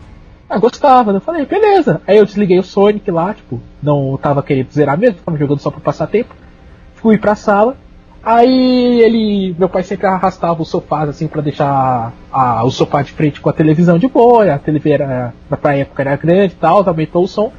Ah, gostava, né? eu falei, beleza. Aí eu desliguei o Sonic lá, tipo, não tava querendo zerar mesmo, tava jogando só pra passar tempo. Fui pra sala. Aí ele, meu pai sempre arrastava os sofás assim pra deixar a, o sofá de frente com a televisão de boa, a TV era, na época era grande e tal, aumentou o som.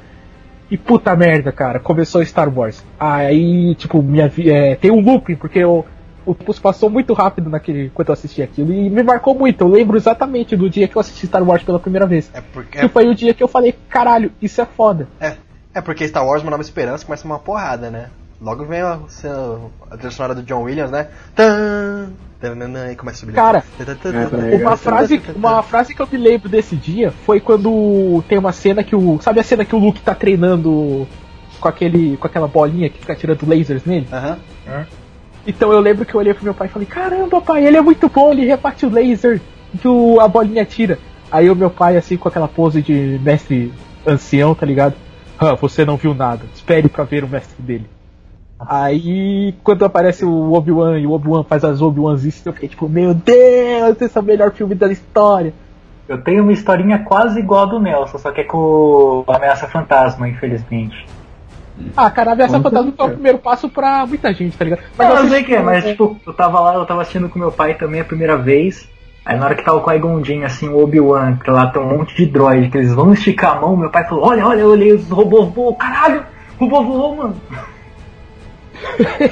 E puta merda, cara, começou Star Wars. Aí, tipo, minha é, tem um looping, porque eu, o se passou muito rápido naquele quando eu assisti aquilo e me marcou muito. Eu lembro exatamente do dia que eu assisti Star Wars pela primeira vez. É porque, Que foi o dia que eu falei, caralho, isso é foda. é, é porque Star Wars, Uma Nova Esperança, começa uma porrada, né? Logo vem a, a trilha sonora do John Williams, né? Tan, e começa a subir. Cara, É, Uma frase, uma frase que eu me lembro desse dia foi quando tem uma cena que o. Sabe a cena que o Luke tá treinando com aquele. com aquela bolinha que fica tirando lasers nele? Aham. Então eu lembro que eu olhei pro meu pai e falei, caramba pai, ele é muito bom, ele rebate o laser que a bolinha tira. Aí o meu pai, assim, com aquela pose de mestre ancião, tá ligado? Ah, você não viu nada. Espere pra ver o mestre dele. Aí, quando aparece o Obi-Wan e o Obi-Wan faz as Obi-Wans, eu fiquei tipo, meu Deus, esse é o melhor filme da história. Eu tenho uma historinha quase igual a do Nelson, só que é com o Ameaça Fantasma, infelizmente. Ah, cara, a Conta, Fantasma foi o primeiro passo pra muita gente, tá ligado? Mas eu assisti- sei que é, mas tipo, eu tava lá, eu tava assistindo com meu pai também a primeira vez. Aí na hora que tava o Qui-Gon Jinn, assim, o Obi-Wan, que lá tem um monte de droid, que eles vão esticar a mão, meu pai falou, olha, olha, eu olhei os robôs voam, caralho, o robô voou, mano.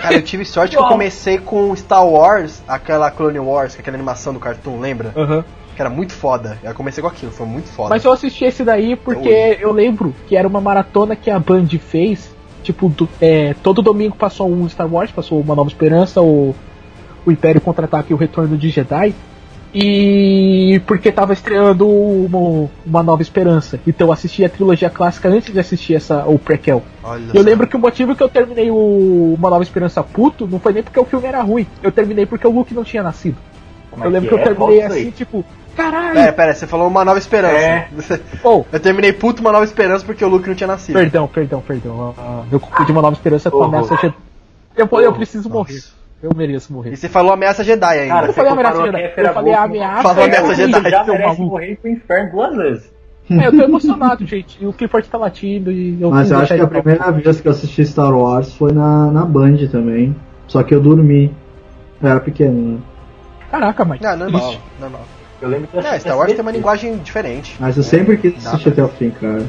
Cara, eu tive sorte que eu comecei com Star Wars, aquela Clone Wars, aquela animação do Cartoon, lembra? Aham. Que era muito foda. Eu comecei com aquilo, foi muito foda. Mas eu assisti esse daí porque eu lembro que era uma maratona que a Band fez. Tipo, do- é, todo domingo passou um Star Wars, passou Uma Nova Esperança, o, o Império Contra-Ataque e o Retorno de Jedi. E porque tava estreando uma, uma Nova Esperança. Então eu assisti a trilogia clássica antes de assistir essa, o prequel. Olha Eu só. lembro que o motivo que eu terminei o Uma Nova Esperança puto não foi nem porque o filme era ruim. Eu terminei porque o Luke não tinha nascido. Como eu é lembro que que, eu é? terminei assim, tipo, caralho. Pera, pera, você falou uma nova esperança. É. Oh. Eu terminei puto uma nova esperança porque o Luke não tinha nascido. Perdão, perdão, perdão. Ah, eu confundi uma nova esperança com ameaça Jedi. Eu, eu preciso morrer. Eu mereço morrer. E você falou ameaça Jedi ainda. Cara, eu você falei ameaça Jedi. Eu falei ameaça. Falou ameaça eu Jedi. já merece morrer pro inferno duas vezes. É, eu tô emocionado, gente. E o Clifford tá latindo e eu Mas eu acho que a ele pra- primeira vez que eu assisti Star Wars foi na, na Band também. Só que eu dormi. Eu era pequeno, né? Caraca, mãe. Não, normal, normal. Eu lembro que eu É, Star Wars tem uma linguagem diferente. Mas eu sempre quis assistir até o fim, cara.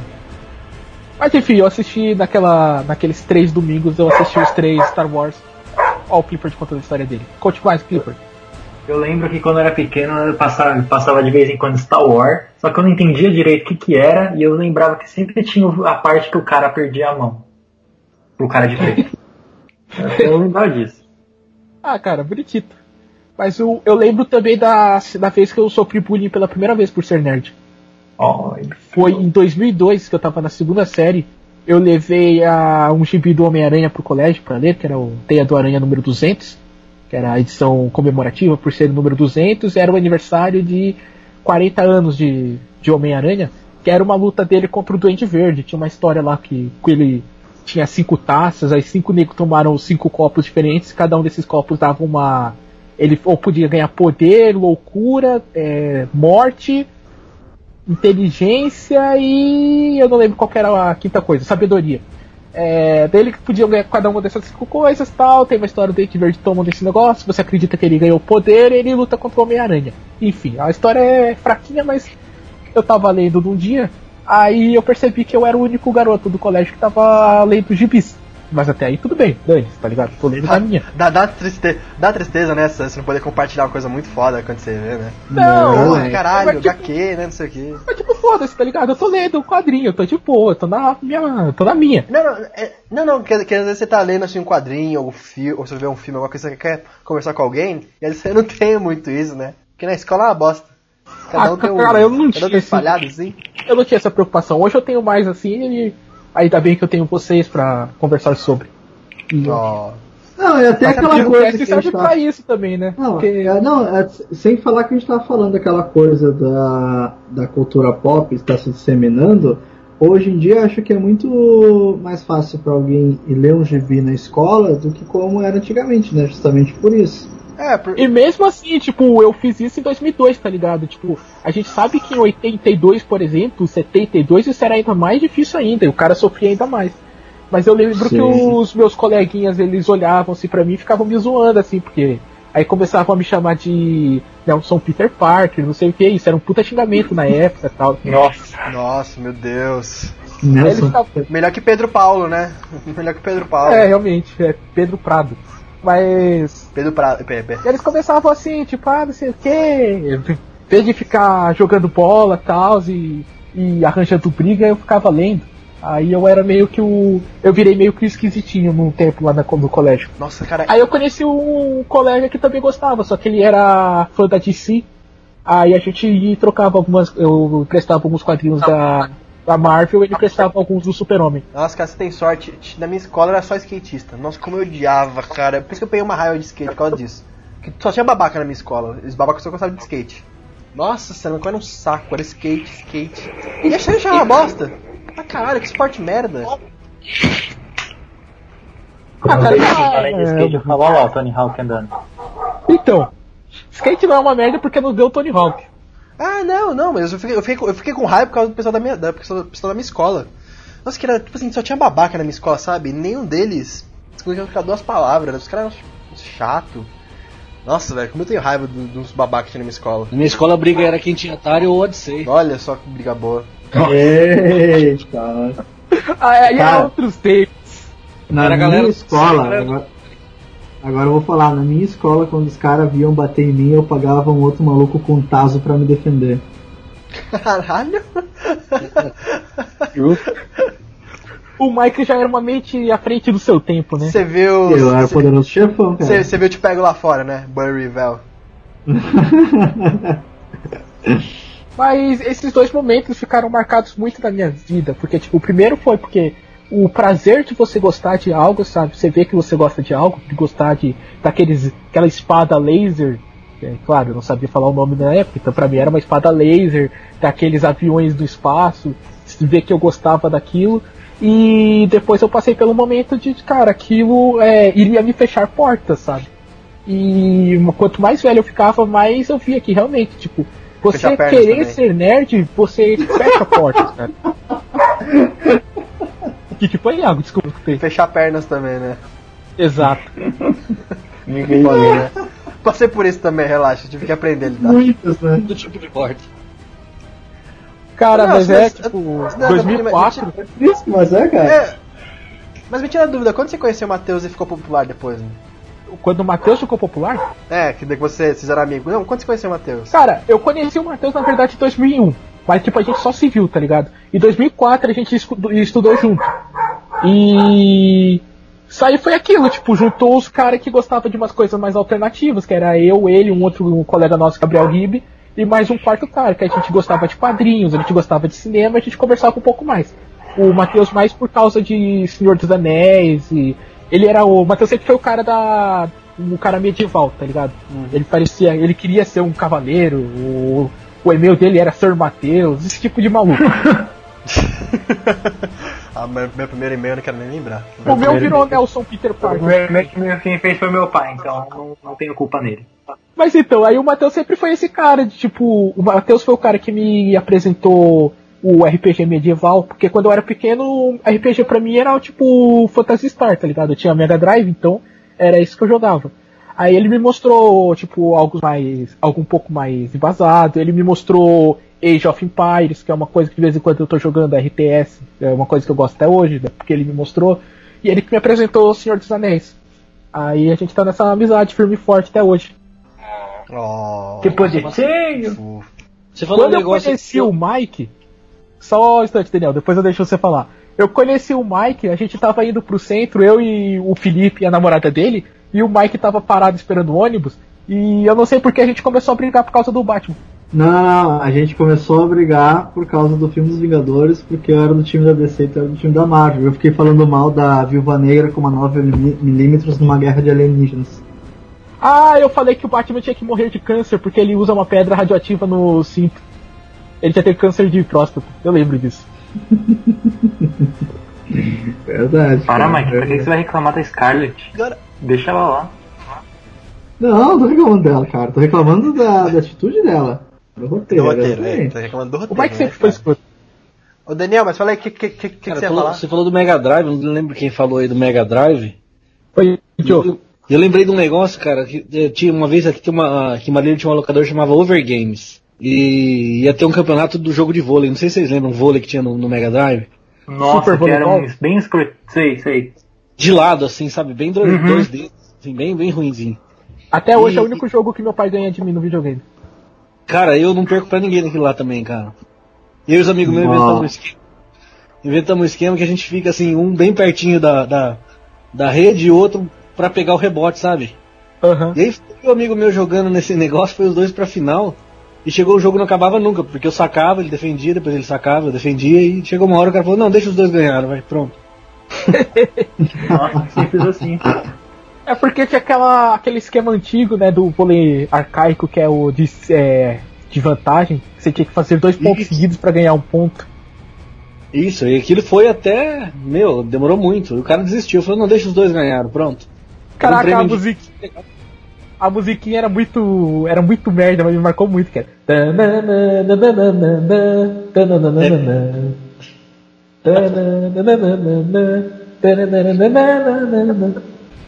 Mas enfim, eu assisti naquela, naqueles três domingos, eu assisti os três Star Wars. Ó, o Clifford contando a história dele. Conte mais, Clifford. Eu lembro que quando eu era pequeno eu passava, passava de vez em quando Star Wars, só que eu não entendia direito o que que era e eu lembrava que sempre tinha a parte que o cara perdia a mão. Pro cara de preto. eu lembrava disso. Ah, cara, bonitito. Mas eu, eu lembro também da, da vez que eu sofri bullying pela primeira vez por ser nerd. Foi em 2002 que eu tava na segunda série. Eu levei a, um gibi do Homem-Aranha pro colégio pra ler, que era o Teia do Aranha número 200, que era a edição comemorativa por ser o número 200, era o aniversário de 40 anos de, de Homem-Aranha, que era uma luta dele contra o Duende Verde. Tinha uma história lá que, que ele tinha cinco taças, aí cinco negros tomaram cinco copos diferentes, cada um desses copos dava uma. Ele ou podia ganhar poder, loucura, é, morte, inteligência e eu não lembro qual que era a quinta coisa, sabedoria. É, daí ele podia ganhar cada uma dessas cinco coisas tal. Tem uma história do Dente Verde tomando esse negócio. Você acredita que ele ganhou poder ele luta contra o Homem-Aranha. Enfim, a história é fraquinha, mas eu tava lendo num dia. Aí eu percebi que eu era o único garoto do colégio que tava lendo gibis. Mas até aí tudo bem, dane tá ligado? Tô lendo na minha. Dá, dá, triste, dá tristeza, né? Você não poder compartilhar uma coisa muito foda quando você vê, né? Não, Porra, é. caralho, Mas, tipo, HQ, né? Não sei o quê. Mas tipo, foda-se, tá ligado? Eu tô lendo um quadrinho, eu tô de boa, eu tô na minha. tô na minha. Não, não, é, não, não, que, que às vezes você tá lendo assim um quadrinho, ou, um fi, ou você vê um filme, alguma coisa que você quer conversar com alguém, e vezes você não tem muito isso, né? Porque na escola é uma bosta. Cada Ah, um tem um. cara, eu não um tinha espalhado assim. Eu não tinha essa preocupação. Hoje eu tenho mais assim e ainda bem que eu tenho vocês pra conversar sobre. Ó. Não, é até Mas aquela coisa que serve gente pra tá... isso também, né? Não, Porque é, não é, sem falar que a gente tava falando daquela coisa da, da cultura pop está se disseminando, hoje em dia acho que é muito mais fácil para alguém ir ler um gibi na escola do que como era antigamente, né? Justamente por isso. É, por... E mesmo assim, tipo, eu fiz isso em 2002, tá ligado? Tipo, a gente sabe que em 82, por exemplo, 72, isso era ainda mais difícil ainda, e o cara sofria ainda mais. Mas eu lembro Sim. que os meus coleguinhas, eles olhavam assim pra mim e ficavam me zoando, assim, porque aí começavam a me chamar de Nelson Peter Parker, não sei o que, isso era um puta xingamento na época e tal. Nossa. Nossa, meu Deus. Nelson, Melhor que Pedro Paulo, né? Melhor que Pedro Paulo. é, realmente, é Pedro Prado. Mas Pedro Prado. E eles começavam assim, tipo, ah, não sei o quê. Em vez de ficar jogando bola e tal, e, e arranjando briga, eu ficava lendo. Aí eu era meio que o. Eu virei meio que o esquisitinho num tempo lá na- no colégio. Nossa, cara. Aí eu conheci um colega que também gostava, só que ele era fã da DC. Aí a gente trocava algumas. Eu prestava alguns quadrinhos da, da Marvel, ele prestava alguns do Super-Homem. Nossa, cara, você tem sorte. Na minha escola era só skatista. Nossa, como eu odiava, cara. Por isso que eu peguei uma raiva de skate por causa disso. Que só tinha babaca na minha escola. Os babacas só gostavam de skate. Nossa senhora, qual era um saco, era skate, skate. E a Shane já uma bosta. Ah caralho, que esporte merda. Ah, cara, Além de skate, eu falo, olha lá o Tony Hawk andando. Então, skate não é uma merda porque não deu o Tony Hawk. Ah, não, não, mas eu fiquei, eu fiquei, com- eu fiquei com raiva por causa do pessoal da minha, da, pessoal, da minha escola. Nossa, que era, tipo assim, só tinha babaca na minha escola, sabe? Nenhum deles conseguia ficar duas palavras, os caras eram chato. Nossa, velho, como eu tenho raiva do- dos babacas que tinha na minha escola. Na minha escola a briga era quem tinha Atari ou Odyssey. Olha só que briga boa. Eita. Aí é Cara. outros tempos. Na Era a minha galera- escola, era- agora, eu vou falar, na minha escola, quando os caras viam bater em mim, eu pagava um outro maluco com um taso pra me defender. Caralho. O Mike já era uma mente à frente do seu tempo, né? Você viu. Eu era poderoso chefão, cara. Você você viu Te Pego Lá Fora, né? Burryville. Mas esses dois momentos ficaram marcados muito na minha vida, porque tipo, o primeiro foi porque o prazer de você gostar de algo, sabe? Você vê que você gosta de algo, de gostar de daqueles aquela espada laser, é, claro, eu não sabia falar o nome na época, então pra mim era uma espada laser, daqueles aviões do espaço, ver que eu gostava daquilo. E depois eu passei pelo momento de, cara, aquilo é, iria me fechar portas, sabe? E quanto mais velho eu ficava, mais eu via que realmente, tipo, você querer também. ser nerd, você fecha portas, cara. O que, que foi, Iago? Desculpa. Fechar pernas também, né? Exato. Ninguém né? Passei por isso também, relaxa, tive que aprender a lidar. Muitos, né? Do tipo de porta. Cara, Não, mas mas- é tipo, não, 2004. É triste, mas é, cara. É. Mas me tira a dúvida, quando você conheceu o Matheus e ficou popular depois? Né? Quando o Matheus ficou popular? É, que daí você, vocês eram amigos. Não, quando você conheceu o Matheus? Cara, eu conheci o Matheus na verdade em 2001. Mas tipo, a gente só se viu, tá ligado? Em 2004 a gente estudou junto. E. Isso aí foi aquilo, tipo, juntou os caras que gostavam de umas coisas mais alternativas, que era eu, ele, um outro um colega nosso, Gabriel Ribe, e mais um quarto cara, que a gente gostava de quadrinhos, a gente gostava de cinema, a gente conversava um pouco mais. O Matheus mais por causa de Senhor dos Anéis, e ele era o. O Matheus sempre foi o cara da. o cara medieval, tá ligado? Ele parecia. ele queria ser um cavaleiro, o, o e-mail dele era Sir Mateus, esse tipo de maluco. ah, meu, meu primeiro e-mail eu não quero nem lembrar. o meu virou Nelson Peter Parker. O meu- meu- quem fez foi meu pai, então não, não tenho culpa nele. Mas então, aí o Matheus sempre foi esse cara, de tipo, o Matheus foi o cara que me apresentou o RPG medieval, porque quando eu era pequeno, RPG pra mim era tipo Phantasy Star, tá ligado? Eu tinha Mega Drive, então era isso que eu jogava. Aí ele me mostrou, tipo, algo mais. algo um pouco mais embasado, ele me mostrou Age of Empires, que é uma coisa que de vez em quando eu tô jogando RTS, é uma coisa que eu gosto até hoje, né, porque ele me mostrou, e ele que me apresentou o Senhor dos Anéis. Aí a gente tá nessa amizade firme e forte até hoje. Oh, Que bonitinho! Você falou Quando um eu conheci o Mike, só um instante, Daniel, depois eu deixo você falar. Eu conheci o Mike, a gente tava indo pro centro, eu e o Felipe e a namorada dele, e o Mike tava parado esperando o ônibus, e eu não sei porque a gente começou a brigar por causa do Batman. Não, não, não, a gente começou a brigar por causa do filme dos Vingadores, porque eu era do time da DC e tu era do time da Marvel. Eu fiquei falando mal da Viúva Negra com uma 9mm numa guerra de alienígenas. Ah, eu falei que o Batman tinha que morrer de câncer porque ele usa uma pedra radioativa no cinto. Ele tinha ter câncer de próstata, eu lembro disso. Verdade. Para, cara, Mike, pra que você vai reclamar da Scarlett? Agora- Deixa ela lá. Não, não tô reclamando dela, cara. Tô reclamando da, da atitude dela. Do roteiro. Do roteiro, é. Tá reclamando do O roteiro. Mike sempre né, foi escroto. Ô Daniel, mas fala aí o que, que, que, que, você ia falou- falar? você falou do Mega Drive, não lembro quem falou aí do Mega Drive. Foi. Eu, eu lembrei de um negócio, cara, que eh, tinha uma vez aqui tinha uma, aqui em Marília tinha uma locadora que chamava Overgames. E ia ter um campeonato do jogo de vôlei. Não sei se vocês lembram, vôlei que tinha no, no Mega Drive. Nossa, Super que era uns bem escroto. Sei, sei. De lado, assim, sabe? Bem dois, Uhum. dois dedos, assim, bem, bem ruimzinho. Até hoje é o E- único jogo que meu pai ganha de mim no videogame. Cara, eu não perco pra ninguém naquilo lá também, cara. Eu e os amigos meus inventamos um esquema. Inventamos um esquema que a gente fica assim, um bem pertinho da, da, da rede e outro pra pegar o rebote, sabe? Aham. E aí foi o amigo meu jogando nesse negócio, foi os dois pra final. E chegou o jogo não acabava nunca, porque eu sacava, ele defendia, depois ele sacava, eu defendia, e chegou uma hora o cara falou, não, deixa os dois ganhar, vai, pronto. Nossa, simples assim. É porque tinha aquela, aquele esquema antigo, né, do vôlei arcaico, que é o de é, de vantagem, você tinha que fazer dois pontos seguidos pra ganhar um ponto. Isso, e aquilo foi até. Meu, demorou muito. O cara desistiu, falou, não, deixa os dois ganharam, pronto. Caraca, prêmio a musiquinha. A musiquinha era muito. Era muito merda, mas me marcou muito, cara.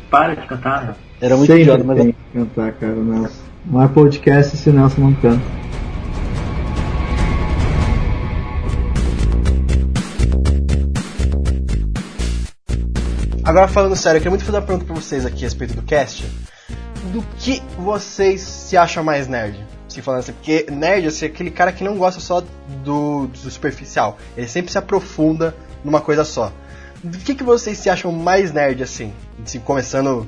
Para de cantar. Era muito Sempre idiota, mas tem que cantar, cara, o Nelson. Não é podcast se o Nelson não canta. Agora falando sério, eu queria muito fazer uma pergunta pra vocês aqui a respeito do cast. Do que vocês se acham mais nerd? Se falando assim, porque nerd assim, é aquele cara que não gosta só do, do superficial. Ele sempre se aprofunda numa coisa só. Do que, que vocês se acham mais nerd assim? Assim, começando.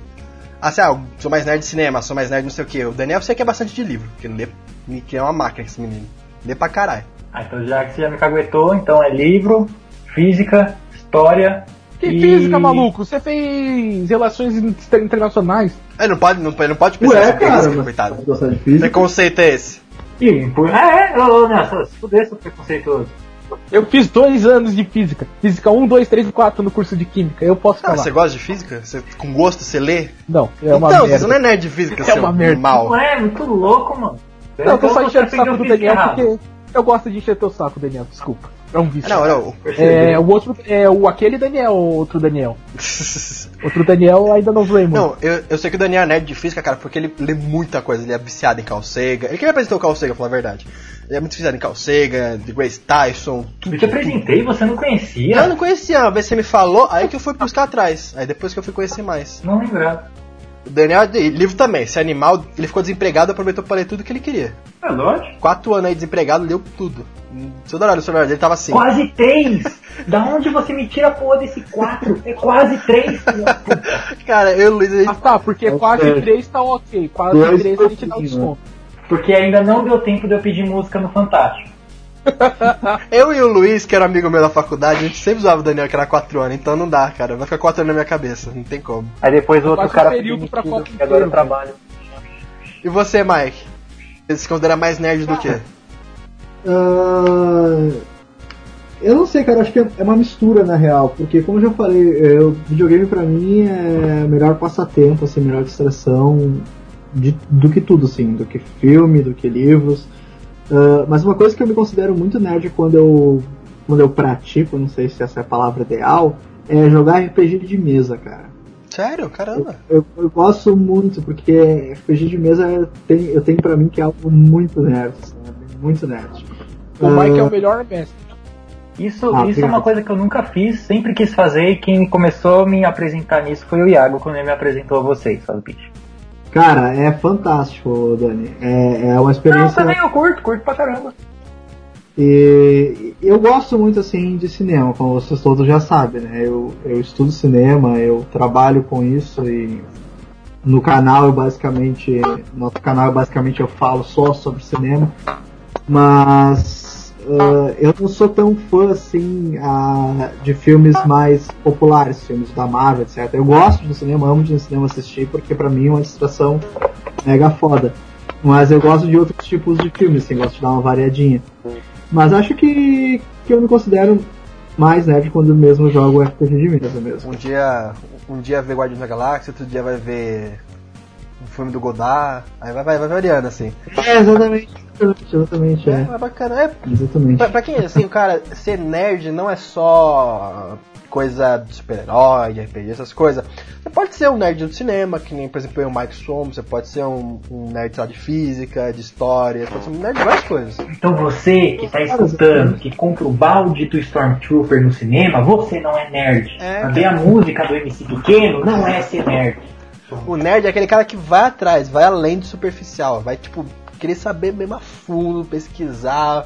Ah, lá, eu sou mais nerd de cinema, sou mais nerd não sei o que. O Daniel sei que é bastante de livro, porque ele lê, que é uma máquina esse menino. Lê pra caralho. Ah, então já que você já me caguetou, então é livro, física, história. Que e... física, maluco? Você fez relações inter- internacionais. Ele não pode, não, ele não pode pensar Ué, sobre cara, mas coitado. gostar de Que física? conceito é esse? Ih, por- É, é, ô, Nelson, se fuder seu preconceituoso. Eu fiz dois anos de física. Física 1, 2, 3 e 4 no curso de química. Eu posso Ah, falar. você gosta de física? Você, com gosto você lê? Não, é uma então, merda. você não é nerd de física, É seu uma merda. mal. Não é, muito louco, mano. Não, eu tô só Então enchendo o saco do Daniel física porque eu gosto de encher teu saco, Daniel. Desculpa. É um vício. Não, não. É, o outro é o aquele Daniel ou outro Daniel. Outro Daniel ainda não zoei muito. Não, eu, eu sei que o Daniel é nerd de física, cara, porque ele lê muita coisa. Ele é viciado em Carl Sagan. Ele que me apresentou pra falar a verdade. Ele é muito viciado em Carl Sagan, de Grace Tyson, tudo. Eu te apresentei, você não conhecia? Eu não conhecia, uma vez você me falou, aí que eu fui buscar atrás. Aí depois que eu fui conhecer mais. Não lembrava. O Daniel, é livro também, esse animal, ele ficou desempregado, aproveitou pra ler tudo que ele queria. É lógico. Quatro anos aí desempregado, leu tudo. Seu Dourado, seu Dourado, ele tava assim. Quase três! da onde você me tira a porra desse quatro? É quase três. Cara, eu e o Luiz, Ah tá, porque quase sério. 3 tá ok. Quase Dois 3 a gente dá um pouquinho, desconto. Porque ainda não deu tempo de eu pedir música no Fantástico. Eu e o Luiz, que era amigo meu da faculdade, a gente sempre zoava o Daniel que era 4 anos, então não dá, cara. Vai ficar 4 anos na minha cabeça, não tem como. Aí depois o outro cara um período pra Copa e agora eu trabalho. E você, Mike? Você se considera mais nerd do que? Ah, eu não sei, cara, acho que é uma mistura na real, porque como eu já falei, o videogame pra mim é melhor passatempo, assim, melhor distração de- do que tudo, assim, do que filme, do que livros. Ah, mas uma coisa que eu me considero muito nerd quando eu, quando eu pratico, não sei se essa é a palavra ideal, é jogar RPG de mesa, cara. Sério? Caramba. Eu, eu gosto muito, porque RPG de mesa eu tenho, eu tenho pra mim que é algo muito nerd, sabe? Muito nerd. O Mike é Ah, o melhor mestre. Isso, Ah, isso é uma coisa que eu nunca fiz, sempre quis fazer e quem começou a me apresentar nisso foi o Iago quando ele me apresentou a vocês, sabe, bicho? Cara, é fantástico, Dani. É, é uma Não, experiência. também eu curto, curto pra caramba. E eu gosto muito assim de cinema, como vocês todos já sabem, né? Eu, eu estudo cinema, eu trabalho com isso e no canal eu basicamente. No nosso canal basicamente eu falo só sobre cinema. Mas ah, eu não sou tão fã assim ah, de filmes mais populares, filmes da Marvel, etc. Eu gosto do cinema, amo de cinema assistir, porque pra mim é uma distração mega foda. Mas eu gosto de outros tipos de filmes, assim, gosto de dar uma variadinha. Mas acho que, que eu me considero mais nerd quando mesmo jogo RPG de mesa mesmo. Um dia, um dia vê Guardiões da Galáxia, outro dia vai ver um filme do Godard, aí vai, vai, vai variando assim. É, exatamente. Exatamente, exatamente, É, é. bacana. É, Exatamente. pra, pra quem, assim, cara, ser nerd não é só coisa de super-herói, de RPG, essas coisas. Você pode ser um nerd do cinema, que nem, por exemplo, eu e o Mike somos, você pode ser um, um nerd lá, de física, de história, pode ser um nerd de várias coisas. Então você que tá escutando, que compra o balde do Stormtrooper no cinema, você não é nerd. É. Ver a música do MC Pequeno não é ser nerd. O nerd é aquele cara que vai atrás, vai além do superficial, vai, tipo, querer saber mesmo a fundo, pesquisar.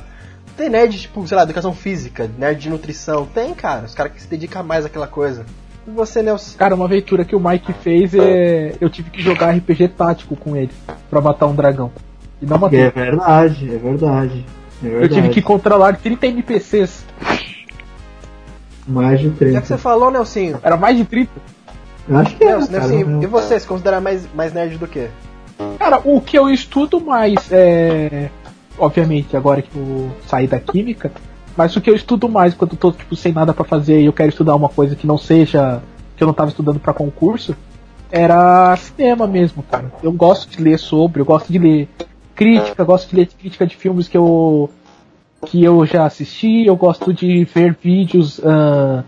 Tem nerd, tipo, sei lá, educação física, nerd de nutrição. Tem, cara, os caras que se dedicam mais àquela coisa. E você, Nelson? Cara, uma aventura que o Mike fez é. Eu tive que jogar RPG tático com ele pra matar um dragão. E não matei. É verdade, é verdade. É Eu verdade. tive que controlar 30 NPCs. Mais de Já que você 30. falou, Nelsinho. Era mais de 30. Eu acho que é, Nelson, não- e você, se considera mais, mais nerd do que? Cara, o que eu estudo mais é. obviamente, agora que eu saí da química, mas o que eu estudo mais quando eu tô tipo, sem nada pra fazer e eu quero estudar uma coisa que não seja. que eu não tava estudando pra concurso, era cinema mesmo, cara. Eu gosto de ler sobre, eu gosto de ler crítica, gosto de ler crítica de filmes que eu que eu já assisti, eu gosto de ver vídeos ah,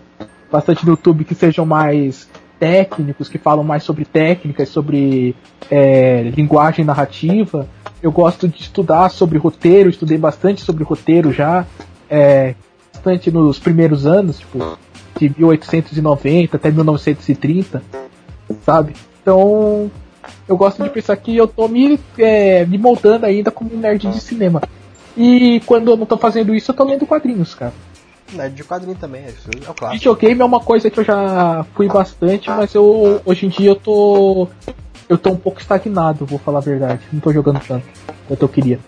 bastante no YouTube que sejam mais técnicos, que falam mais sobre técnicas, sobre é, linguagem narrativa. Eu gosto de estudar sobre roteiro, estudei bastante sobre roteiro já, é, bastante nos primeiros anos, tipo, de 1890 até 1930, sabe? Então, eu gosto de pensar que eu tô me, é, me moldando ainda como um nerd de cinema. E quando eu não tô fazendo isso, eu tô lendo quadrinhos, cara. Nerd de quadrinho também, é, isso é o clássico. Videogame é uma coisa que eu já fui bastante, mas eu hoje em dia eu tô eu tô um pouco estagnado, vou falar a verdade. Não tô jogando tanto quanto eu queria.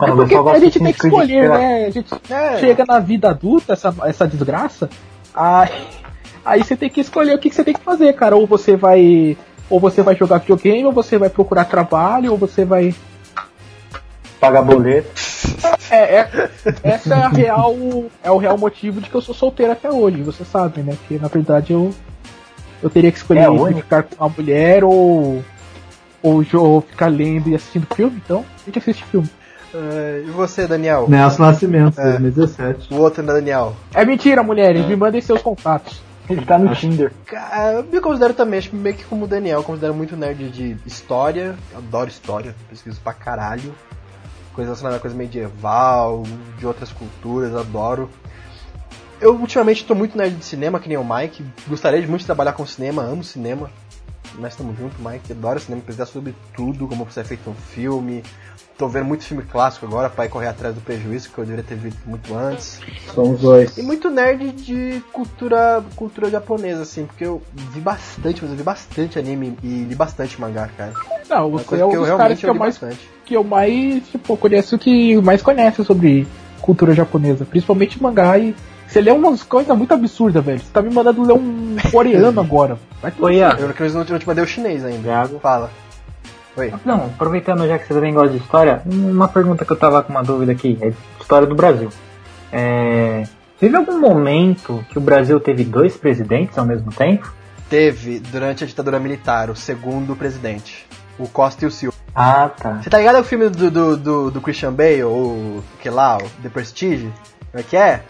É porque a gente tem que escolher, né? A gente É. chega na vida adulta, essa, essa desgraça, aí, aí você tem que escolher o que, que você tem que fazer, cara. Ou você vai. Ou você vai jogar videogame, ou você vai procurar trabalho, ou você vai. Pagar boleto. É, é- essa é a real. É o real motivo de que eu sou solteiro até hoje, você sabe, né? Porque na verdade eu. Eu teria que escolher É, ficar com uma mulher ou. Ou, ou ficar lendo e assistindo filme, então a gente assiste filme. É, e você, Daniel? Nelson Nascimento, É. 2017. O outro, né, Daniel? É mentira, mulheres, me mandem seus contatos. Ele tá no Tinder. Cara, eu me considero também, acho que meio que como o Daniel, eu considero muito nerd de história. Eu adoro história, pesquiso pra caralho. Coisa relacionada a coisa medieval, de outras culturas, adoro. Eu ultimamente tô muito nerd de cinema, que nem o Mike. Gostaria de muito trabalhar com cinema, amo cinema. Nós estamos juntos, Mike. Adoro cinema, pesquisar sobre tudo, como você é feito um filme. Tô vendo muito filme clássico agora pra ir correr atrás do prejuízo que eu deveria ter visto muito antes. Somos dois. E muito nerd de cultura, cultura japonesa, assim, porque eu vi bastante, mas eu vi bastante anime e li bastante mangá, cara. Não, Uma você coisa é um que eu dos caras que eu li mais, bastante. Que eu mais, tipo, conheço que mais conhece sobre cultura japonesa, principalmente mangá e você lê umas coisas muito absurdas, velho. Você tá me mandando ler um coreano agora. Vai Oi, Iago. Eu não, não, não te mandei o chinês ainda. Iago. Fala. Oi. Não, aproveitando já que você também gosta de história, uma pergunta que eu tava com uma dúvida aqui, é história do Brasil. É, teve algum momento que o Brasil teve dois presidentes ao mesmo tempo? Teve, durante a ditadura militar, o segundo presidente. O Costa e o Silva. Ah, tá. Você tá ligado ao filme do, do, do, do Christian Bale, o que lá, o The Prestige? Como é que é?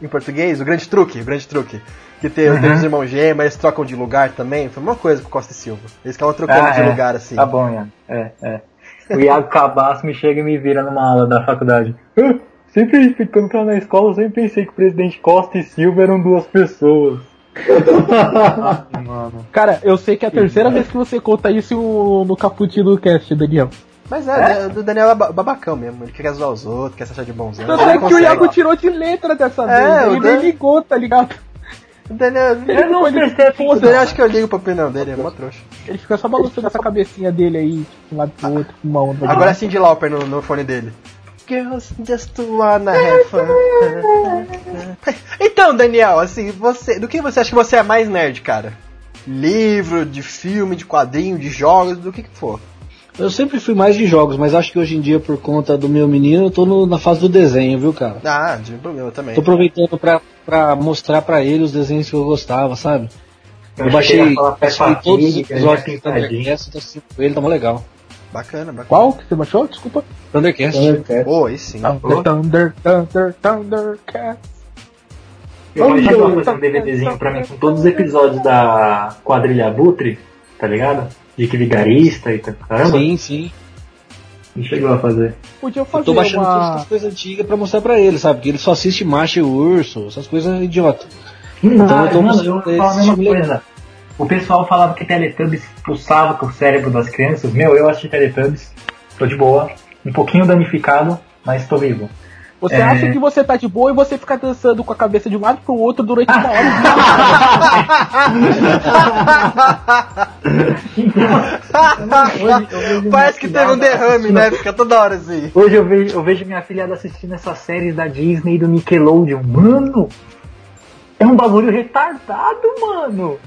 Em português, o grande truque, o grande truque. Que tem, Uhum. tem os irmãos gêmeos, eles trocam de lugar também. Foi uma coisa com o Costa e Silva. Eles ficavam trocando Ah, de é. lugar assim. Tá bom, Iago. É, é. O Iago Cabaço me chega e me vira numa aula da faculdade. "Ah, Sempre, quando eu tava na escola, eu sempre pensei que o presidente Costa e Silva eram duas pessoas. Cara, eu sei que é a terceira vez que você conta isso no Caput do Cast, Daniel. Mas é, o Daniel é ba- babacão mesmo. Ele quer zoar os outros, quer se achar de bonzão. Tanto é que o. Iago tirou de letra dessa É, vez. o Ele Dan- nem ligou, tá ligado? O Daniel, Ele não ele, atenção. o Daniel acho que eu ligo pra opinião dele, é mó trouxa. Ele fica só balançando essa cabecinha dele aí, de um lado pro outro, com uma onda. Agora é Cindy Lauper no, no fone dele. Girls just wanna have fun. Então, Daniel, assim, você, do que você acha que você é mais nerd, cara? Livro, de filme, de quadrinho, de jogos, do que que for. Eu sempre fui mais de jogos, mas acho que hoje em dia, por conta do meu menino, eu tô no- na fase do desenho, viu, cara? Ah, de problema também. Tô aproveitando pra, pra mostrar pra ele os desenhos que eu gostava, sabe? Eu, Eu baixei, baixei todos os Pig, que episódios ele é tô assistindo com ele, tá mó legal. Bacana, bacana. Qual que você baixou? Desculpa. Thundercast. Pô, aí sim. Thunder, Thunder, Thunder, Thundercat. Eu imaginava fazer um DVDzinho pra mim com todos os episódios da quadrilha Abutre, tá ligado? De que vigarista e tal. Caramba, Sim, sim. não chegou a fazer. Podia Eu fazer tô baixando todas uma... as coisas antigas pra mostrar pra ele, sabe? Porque ele só assiste Macho e Urso, essas coisas idiota. Não, Então eu tô mano, eu mostrando vou falar a esse mesma coisa. O pessoal falava que Teletubbies expulsava com o cérebro das crianças. Meu, eu assisti Teletubbies, tô de boa, um pouquinho danificado, mas tô vivo. Você É. acha que você tá de boa e você fica dançando com a cabeça de um lado pro outro durante uma hora. Parece que teve um derrame, né? Fica toda hora assim. Hoje eu vejo, eu vejo minha filhada assistindo essas séries da Disney e do Nickelodeon. Mano, é um bagulho retardado, mano.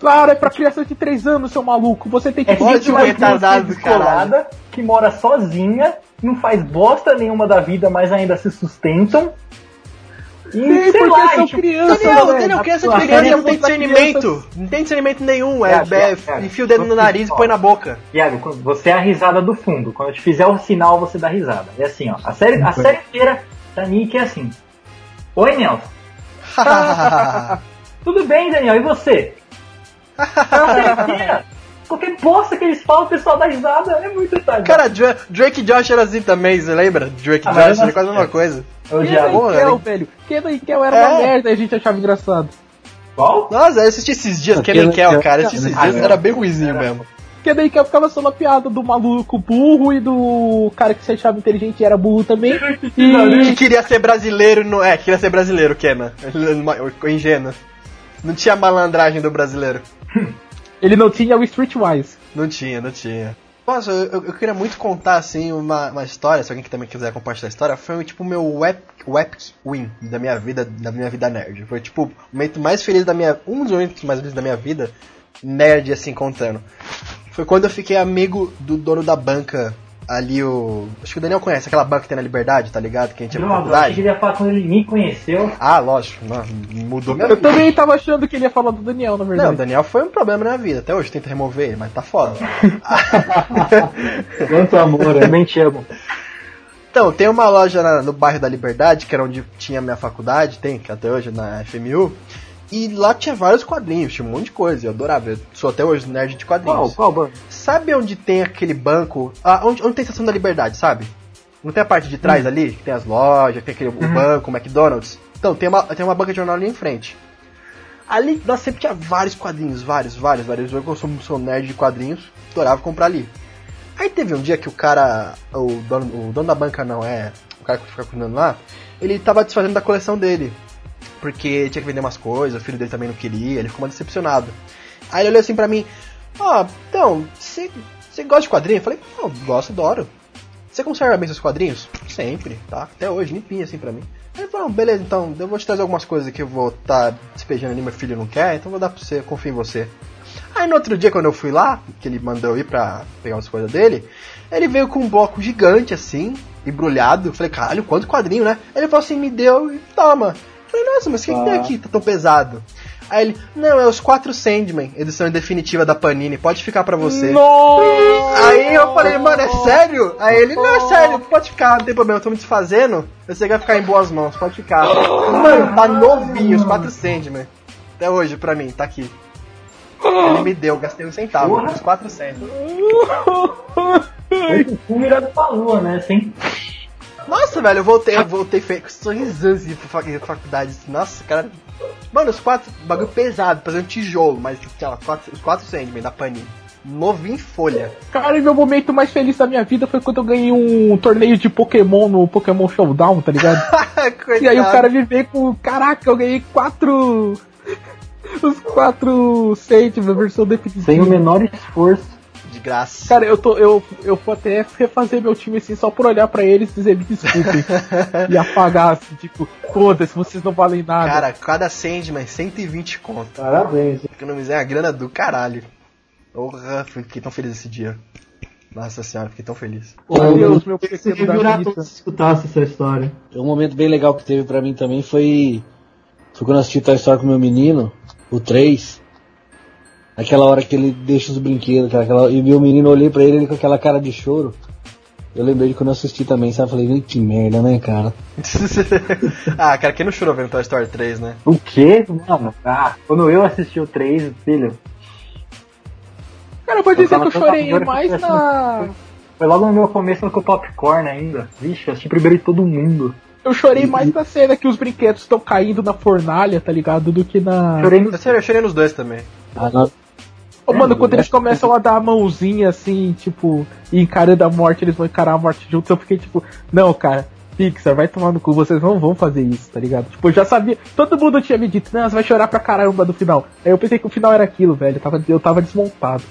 Claro, é pra criança de 3 anos, seu maluco. Você tem que É um mais retardado do descolada, que mora sozinha não faz bosta nenhuma da vida, mas ainda se sustentam. E Sim, sei porque lá, são tipo, crianças, Daniel, velho. Daniel, criança de criança série não tem discernimento. Não tem discernimento nenhum. É, Iago, é, Iago, enfia o dedo no nariz e põe na boca. Iago, quando você é a risada do fundo. Quando eu te fizer o sinal, você dá risada. É assim, ó. A série, a série inteira da Nick é assim. Oi, Nelson. Tudo bem, Daniel, e você? É uma. Qualquer bosta que eles falam, o pessoal dá risada. É muito tarde. Cara, Dra- Drake e Josh era assim também, você lembra? Drake e Ah, Josh era quase a mesma coisa. Eu já... Kel, velho. Kenan e Kel era uma É. merda e a gente achava engraçado. Qual? Nossa, eu assisti esses dias, Kenan e Kel, cara. Eu assisti esses dias, era bem ruimzinho mesmo. Kenan e Kel ficava só na piada do maluco burro e do cara que se achava inteligente e era burro também. Que E queria ser brasileiro, não é, queria ser brasileiro, Kenan. Ingênuo. Não tinha malandragem do brasileiro. ele não tinha o Streetwise. Não tinha, não tinha. Nossa, eu, eu queria muito contar, assim, uma, uma história, se alguém que também quiser compartilhar a história, foi tipo o meu web, web win da minha vida, da minha vida nerd. Foi tipo o momento mais feliz da minha, um dos momentos mais felizes da minha vida, nerd, assim, contando. Foi quando eu fiquei amigo do dono da banca ali, o... Acho que o Daniel conhece, aquela banca que tem na Liberdade, tá ligado? Que a gente Droga, eu achei que ele ia falar quando ele me conheceu. Ah, lógico, não, mudou Eu vida. também tava achando que ele ia falar do Daniel, na Não, o verdade. Daniel foi um problema na minha vida. Até hoje tenta remover ele, mas tá foda. Quanto amor, eu também te amo. Então, tem uma loja na- no bairro da Liberdade, que era onde tinha a minha faculdade, tem, que até hoje na FMU. E lá tinha vários quadrinhos, tinha um monte de coisa, eu adorava. Eu sou até hoje nerd de Qual? quadrinhos. Qual banco? Sabe onde tem aquele banco? Ah, onde, onde tem a estação da Liberdade, sabe? Não tem a parte de trás ali, que tem as lojas, tem aquele o banco, o McDonald's? Então, tem uma, tem uma banca de jornal ali em frente. Ali, nós sempre tinha vários quadrinhos, vários, vários, vários. Eu sou, sou nerd de quadrinhos, adorava comprar ali. Aí teve um dia que o cara, o dono, o dono da banca não é, o cara que fica cuidando lá, ele tava desfazendo da coleção dele. Porque tinha que vender umas coisas, o filho dele também não queria, ele ficou mais decepcionado. Aí ele olhou assim pra mim, ó, então, você gosta de quadrinho? Eu falei, não, gosto, adoro. Você conserva bem seus quadrinhos? Sempre, tá? Até hoje, limpinho assim pra mim. Aí ele falou, "Não, beleza, então, eu vou te trazer algumas coisas que eu vou estar despejando ali, meu filho não quer, então vou dar pra você, confio em você. Aí no outro dia, quando eu fui lá, que ele mandou ir pra pegar umas coisas dele, ele veio com um bloco gigante assim, embrulhado. Eu falei, caralho, quanto quadrinho, né? Ele falou assim, me deu e toma. Eu falei, nossa, mas o que, que tem aqui? Tá tão pesado. Aí ele, não, é os quatro Sandman, edição definitiva da Panini, pode ficar pra você. Aí eu falei, mano, é sério? Aí ele, não, é sério, pode ficar, não tem problema, eu tô me desfazendo. Eu sei que vai ficar em boas mãos, pode ficar. Mano, tá novinho, os quatro Sandman. Até hoje, pra mim, tá aqui. Ele me deu, gastei um centavo, os quatro Sandman. Esse filme era pra lua, né? Sem... Nossa, velho, eu voltei, eu voltei feio, assim pra fac- faculdade. assim, Nossa, cara. Mano, os quatro, bagulho pesado, fazendo tijolo, mas tipo, tinha lá, quatro, os quatro Sandman da Panini. Novinho em folha. Cara, e meu momento mais feliz da minha vida foi quando eu ganhei um torneio de Pokémon no Pokémon Showdown, tá ligado? e aí o cara me veio com. Caraca, eu ganhei quatro. Os quatro Sandman, versão definitiva. Sem o menor esforço. De graça. Cara, eu tô. Eu, eu vou até refazer meu time assim só por olhar pra eles e dizer me desculpem. e apagar, assim, tipo, foda-se, vocês não valem nada. Cara, cada Sandman 120 conto. Parabéns. Economizei a grana do caralho. Porra, fiquei tão feliz esse dia. Nossa senhora, fiquei tão feliz. Meu Deus, meu pequeno todo se escutasse essa história. Um momento bem legal que teve pra mim também foi. Foi quando eu assisti Toy Story com meu menino, o 3. Aquela hora que ele deixa os brinquedos, cara, aquela, e meu menino eu olhei pra ele, ele com aquela cara de choro. Eu lembrei de quando eu assisti também, sabe? Falei, "Ih, que merda, né, cara? ah, cara, quem não chorou vendo Toy Story 3, né? O quê? Mano, ah, quando eu assisti o 3, filho, Cara, eu vou dizer tava que eu chorei mais eu na. foi logo no meu começo com o popcorn ainda. Vixe, eu assisti primeiro de todo mundo. Eu chorei mais na cena que os brinquedos estão caindo na fornalha, tá ligado? Do que na. Chorei no... Eu chorei, eu chorei nos dois também. Ah, não. Ô, mano, quando eles começam a dar a mãozinha assim, tipo, e encarando a morte, eles vão encarar a morte juntos, eu fiquei tipo, não, cara, Pixar, vai tomar no cu, vocês não vão fazer isso, tá ligado? Tipo, eu já sabia, todo mundo tinha me dito, não, você vai chorar pra caramba no final. Aí eu pensei que o final era aquilo, velho, eu tava, eu tava desmontado.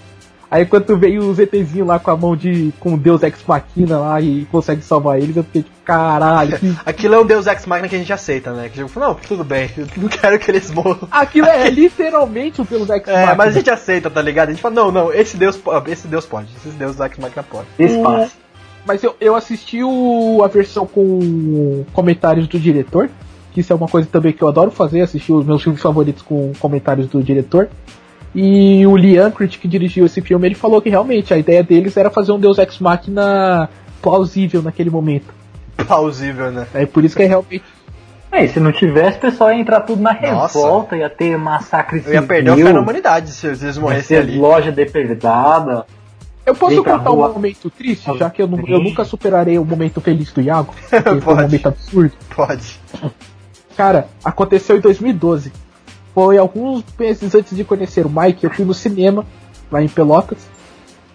Aí quando veio o ZTzinho lá com a mão de. com o Deus Ex Machina lá e consegue salvar eles, eu fiquei tipo, caralho, que Aquilo é um Deus Ex Machina que a gente aceita, né? Que tipo, não, tudo bem, eu não quero que eles morram. Aquilo é literalmente o Deus Ex É, Machina. mas a gente aceita, tá ligado? A gente fala, não, não, esse Deus, esse Deus pode, esse Deus Ex Machina pode. Espaço. Mas eu, eu assisti o, a versão com comentários do diretor, que isso é uma coisa também que eu adoro fazer, assistir os meus filmes favoritos com comentários do diretor. E o Lee Unkrich, que dirigiu esse filme, ele falou que realmente a ideia deles era fazer um Deus Ex Machina plausível naquele momento. Plausível, né? É por isso que é realmente. É, e se não tivesse, o pessoal ia entrar tudo na Nossa. revolta, ia ter massacre Eu ia perder o fé na humanidade se eles ia morressem ter ali. loja depredada. Eu posso contar um momento triste, já que eu, eu nunca superarei o momento feliz do Iago, foi um Pode. momento absurdo. Pode. Cara, aconteceu em 2012. Foi alguns meses antes de conhecer o Mike, eu fui no cinema, lá em Pelotas,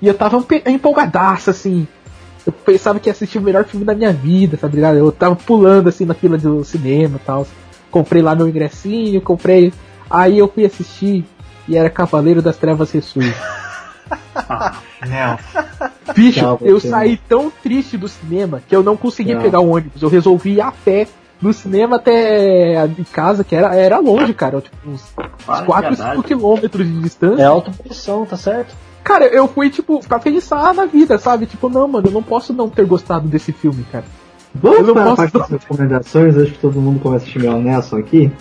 e eu tava empolgadaço, assim. Eu pensava que ia assistir o melhor filme da minha vida, sabe ligado? Eu tava pulando assim na fila do cinema e tal. Comprei lá meu ingressinho, comprei. Aí eu fui assistir e era Cavaleiro das Trevas Ressurge. Não. Bicho, eu saí tão triste do cinema que eu não consegui Tchau. pegar o ônibus. Eu resolvi ir a pé do cinema até a de casa, que era, era longe, cara. Tipo, uns, uns Quase 4, verdade. 5 quilômetros de distância. É alta pressão, tá certo? Cara, eu fui, tipo, pra pensar na vida, sabe? Tipo, não, mano, eu não posso não ter gostado desse filme, cara. Vamos Eu não para a posso- parte das recomendações, acho que todo mundo começa a xingar o Nelson aqui.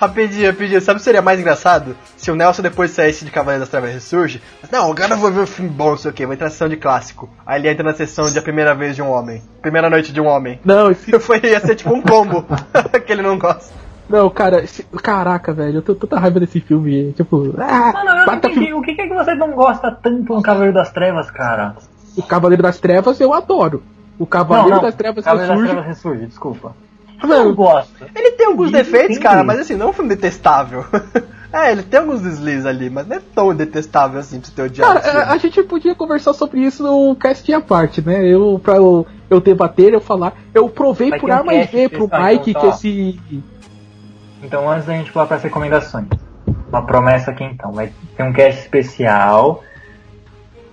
Rapidinho, rapidinho. Sabe o que seria mais engraçado? Se o Nelson depois saísse de Cavaleiro das Trevas ressurge. Mas, não, agora eu vou ver um filme bom, não sei o que. Vai entrar na sessão de clássico. Aí ele entra na sessão de A Primeira Vez de um Homem. Primeira Noite de um Homem. Não, esse, Foi, ia ser tipo um combo. que ele não gosta. não, cara, caraca, velho, eu tô tanta raiva desse filme. Tipo, ah, Mano, eu não entendi. O que é que você não gosta tanto no Cavaleiro das Trevas, cara? o Cavaleiro das Trevas eu adoro. O Cavaleiro das Trevas Cavaleiro das ressurge. Trevas ressurge, desculpa. Mano, não gosto. Ele tem alguns Ele defeitos, tem. cara, mas assim, não é um filme detestável. é, ele tem alguns deslizes ali, mas não é tão detestável assim pra você ter odiado. Cara, filme. a, gente podia conversar sobre isso no cast à parte, né? Eu, pra eu, eu debater, eu falar. Eu provei Vai por um A mais cast B pro Mike então, que esse. Então, antes da gente pular para as recomendações, uma promessa aqui então. Vai ter um cast especial.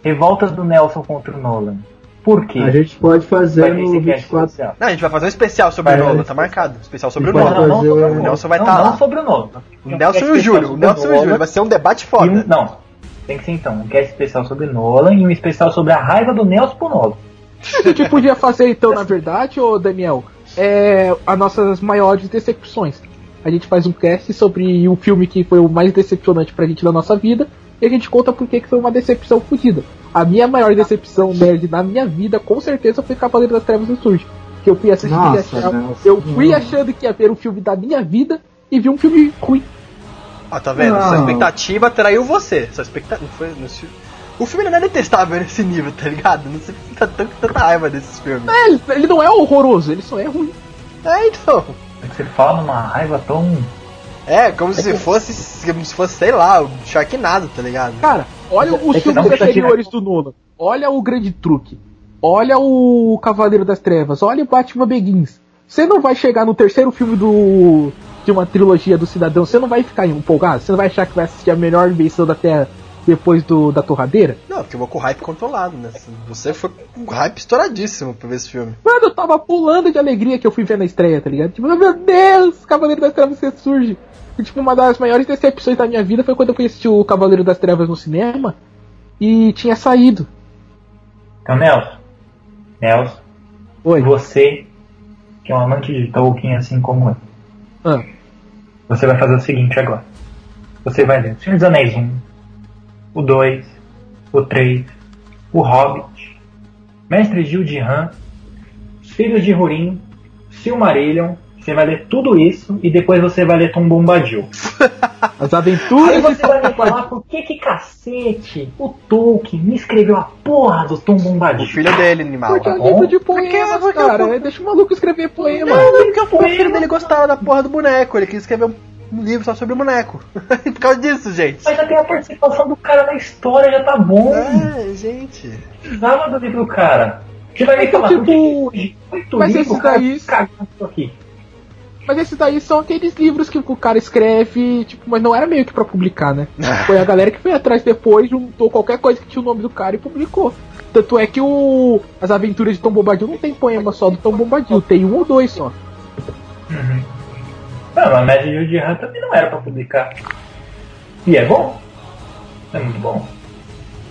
Revoltas do Nelson contra o Nolan. Por quê? A gente pode fazer no esse cast 24. especial. Não, a gente vai fazer um especial sobre Vai, o Nolan, tá marcado. Especial sobre o Nolan. Não, não, fazer o- Nelson vai não, estar não lá. sobre o Nolan. O Nelson e o Júlio. O Nelson e o Júlio. Vai ser um debate foda. um- não, tem que ser então um cast especial sobre Nolan e um especial sobre a raiva do Nelson pro Nolan. A gente podia fazer então, na verdade, ô Daniel, é, as nossas maiores decepções. A gente faz um cast sobre o filme que foi o mais decepcionante pra gente na nossa vida e a gente conta por que que foi uma decepção fodida. A minha maior decepção nerd na minha vida, com certeza, foi Cavaleiro das Trevas Ressurge. Que eu fui assistir e Nossa, achar-. Eu fui achando que ia ver um filme da minha vida e vi um filme ruim. Ah, tá vendo? Não. Sua expectativa traiu você. Sua expectativa. Não foi. Não se- O filme não é detestável nesse nível, tá ligado? Não sei se tá tanta, tanta raiva desses filmes. É, ele, ele não é horroroso, ele só é ruim. É, então. É que Você fala numa raiva tão. É, como se fosse. Como se fosse, sei lá, o Sharknado, tá ligado? Cara, olha os É que não filmes anteriores do Nolan. Olha o Grande Truque. Olha o Cavaleiro das Trevas. Olha o Batman Begins. Você não vai chegar no terceiro filme do de uma trilogia do Cidadão, você não vai ficar empolgado? Você não vai achar que vai assistir a melhor invenção da Terra depois do da torradeira? Não, porque eu vou com o hype controlado, né? Você foi com hype estouradíssimo pra ver esse filme. Mano, eu tava pulando de alegria que eu fui ver na estreia, tá ligado? Tipo, meu Deus, Cavaleiro das Trevas ressurge. E, tipo, uma das maiores decepções da minha vida foi quando eu fui assistir o Cavaleiro das Trevas no cinema e tinha saído. Então, Nelson. Nelson, Oi. você, que é um amante de Tolkien assim como eu, Ah. você vai fazer o seguinte agora. Você vai ler O Senhor dos Anéis 1, o 2, o 3, o Hobbit, Mestre Gil de Han, Os Filhos de Hurin, Silmarillion, você vai ler tudo isso e depois você vai ler Tom Bombadil. As aventuras Aí você vai me falar por que que cacete o Tolkien me escreveu a porra do Tom O Bombadil. filho dele, animal. Porque é um livro de Porque- poemas, porque cara. eu- Deixa o maluco escrever poema. Não, não, porque o filho dele gostava da porra do boneco. Ele quis escrever um livro só sobre o boneco. Por causa disso, gente. Mas já tem a participação do cara na história, já tá bom. É, gente. Precisava do livro do cara. Você vai Então, falar, tipo, que oito mas livros, esses o cara daí- aqui. Mas esses daí são aqueles livros que o cara escreve, tipo, mas não era meio que pra publicar, né? Foi a galera que foi atrás depois, juntou qualquer coisa que tinha o nome do cara e publicou. Tanto é que o as aventuras de Tom Bombadil não tem poema só do Tom Bombadil, tem um ou dois só. Uhum. Não, a média de Han também não era pra publicar. E é bom. É muito bom.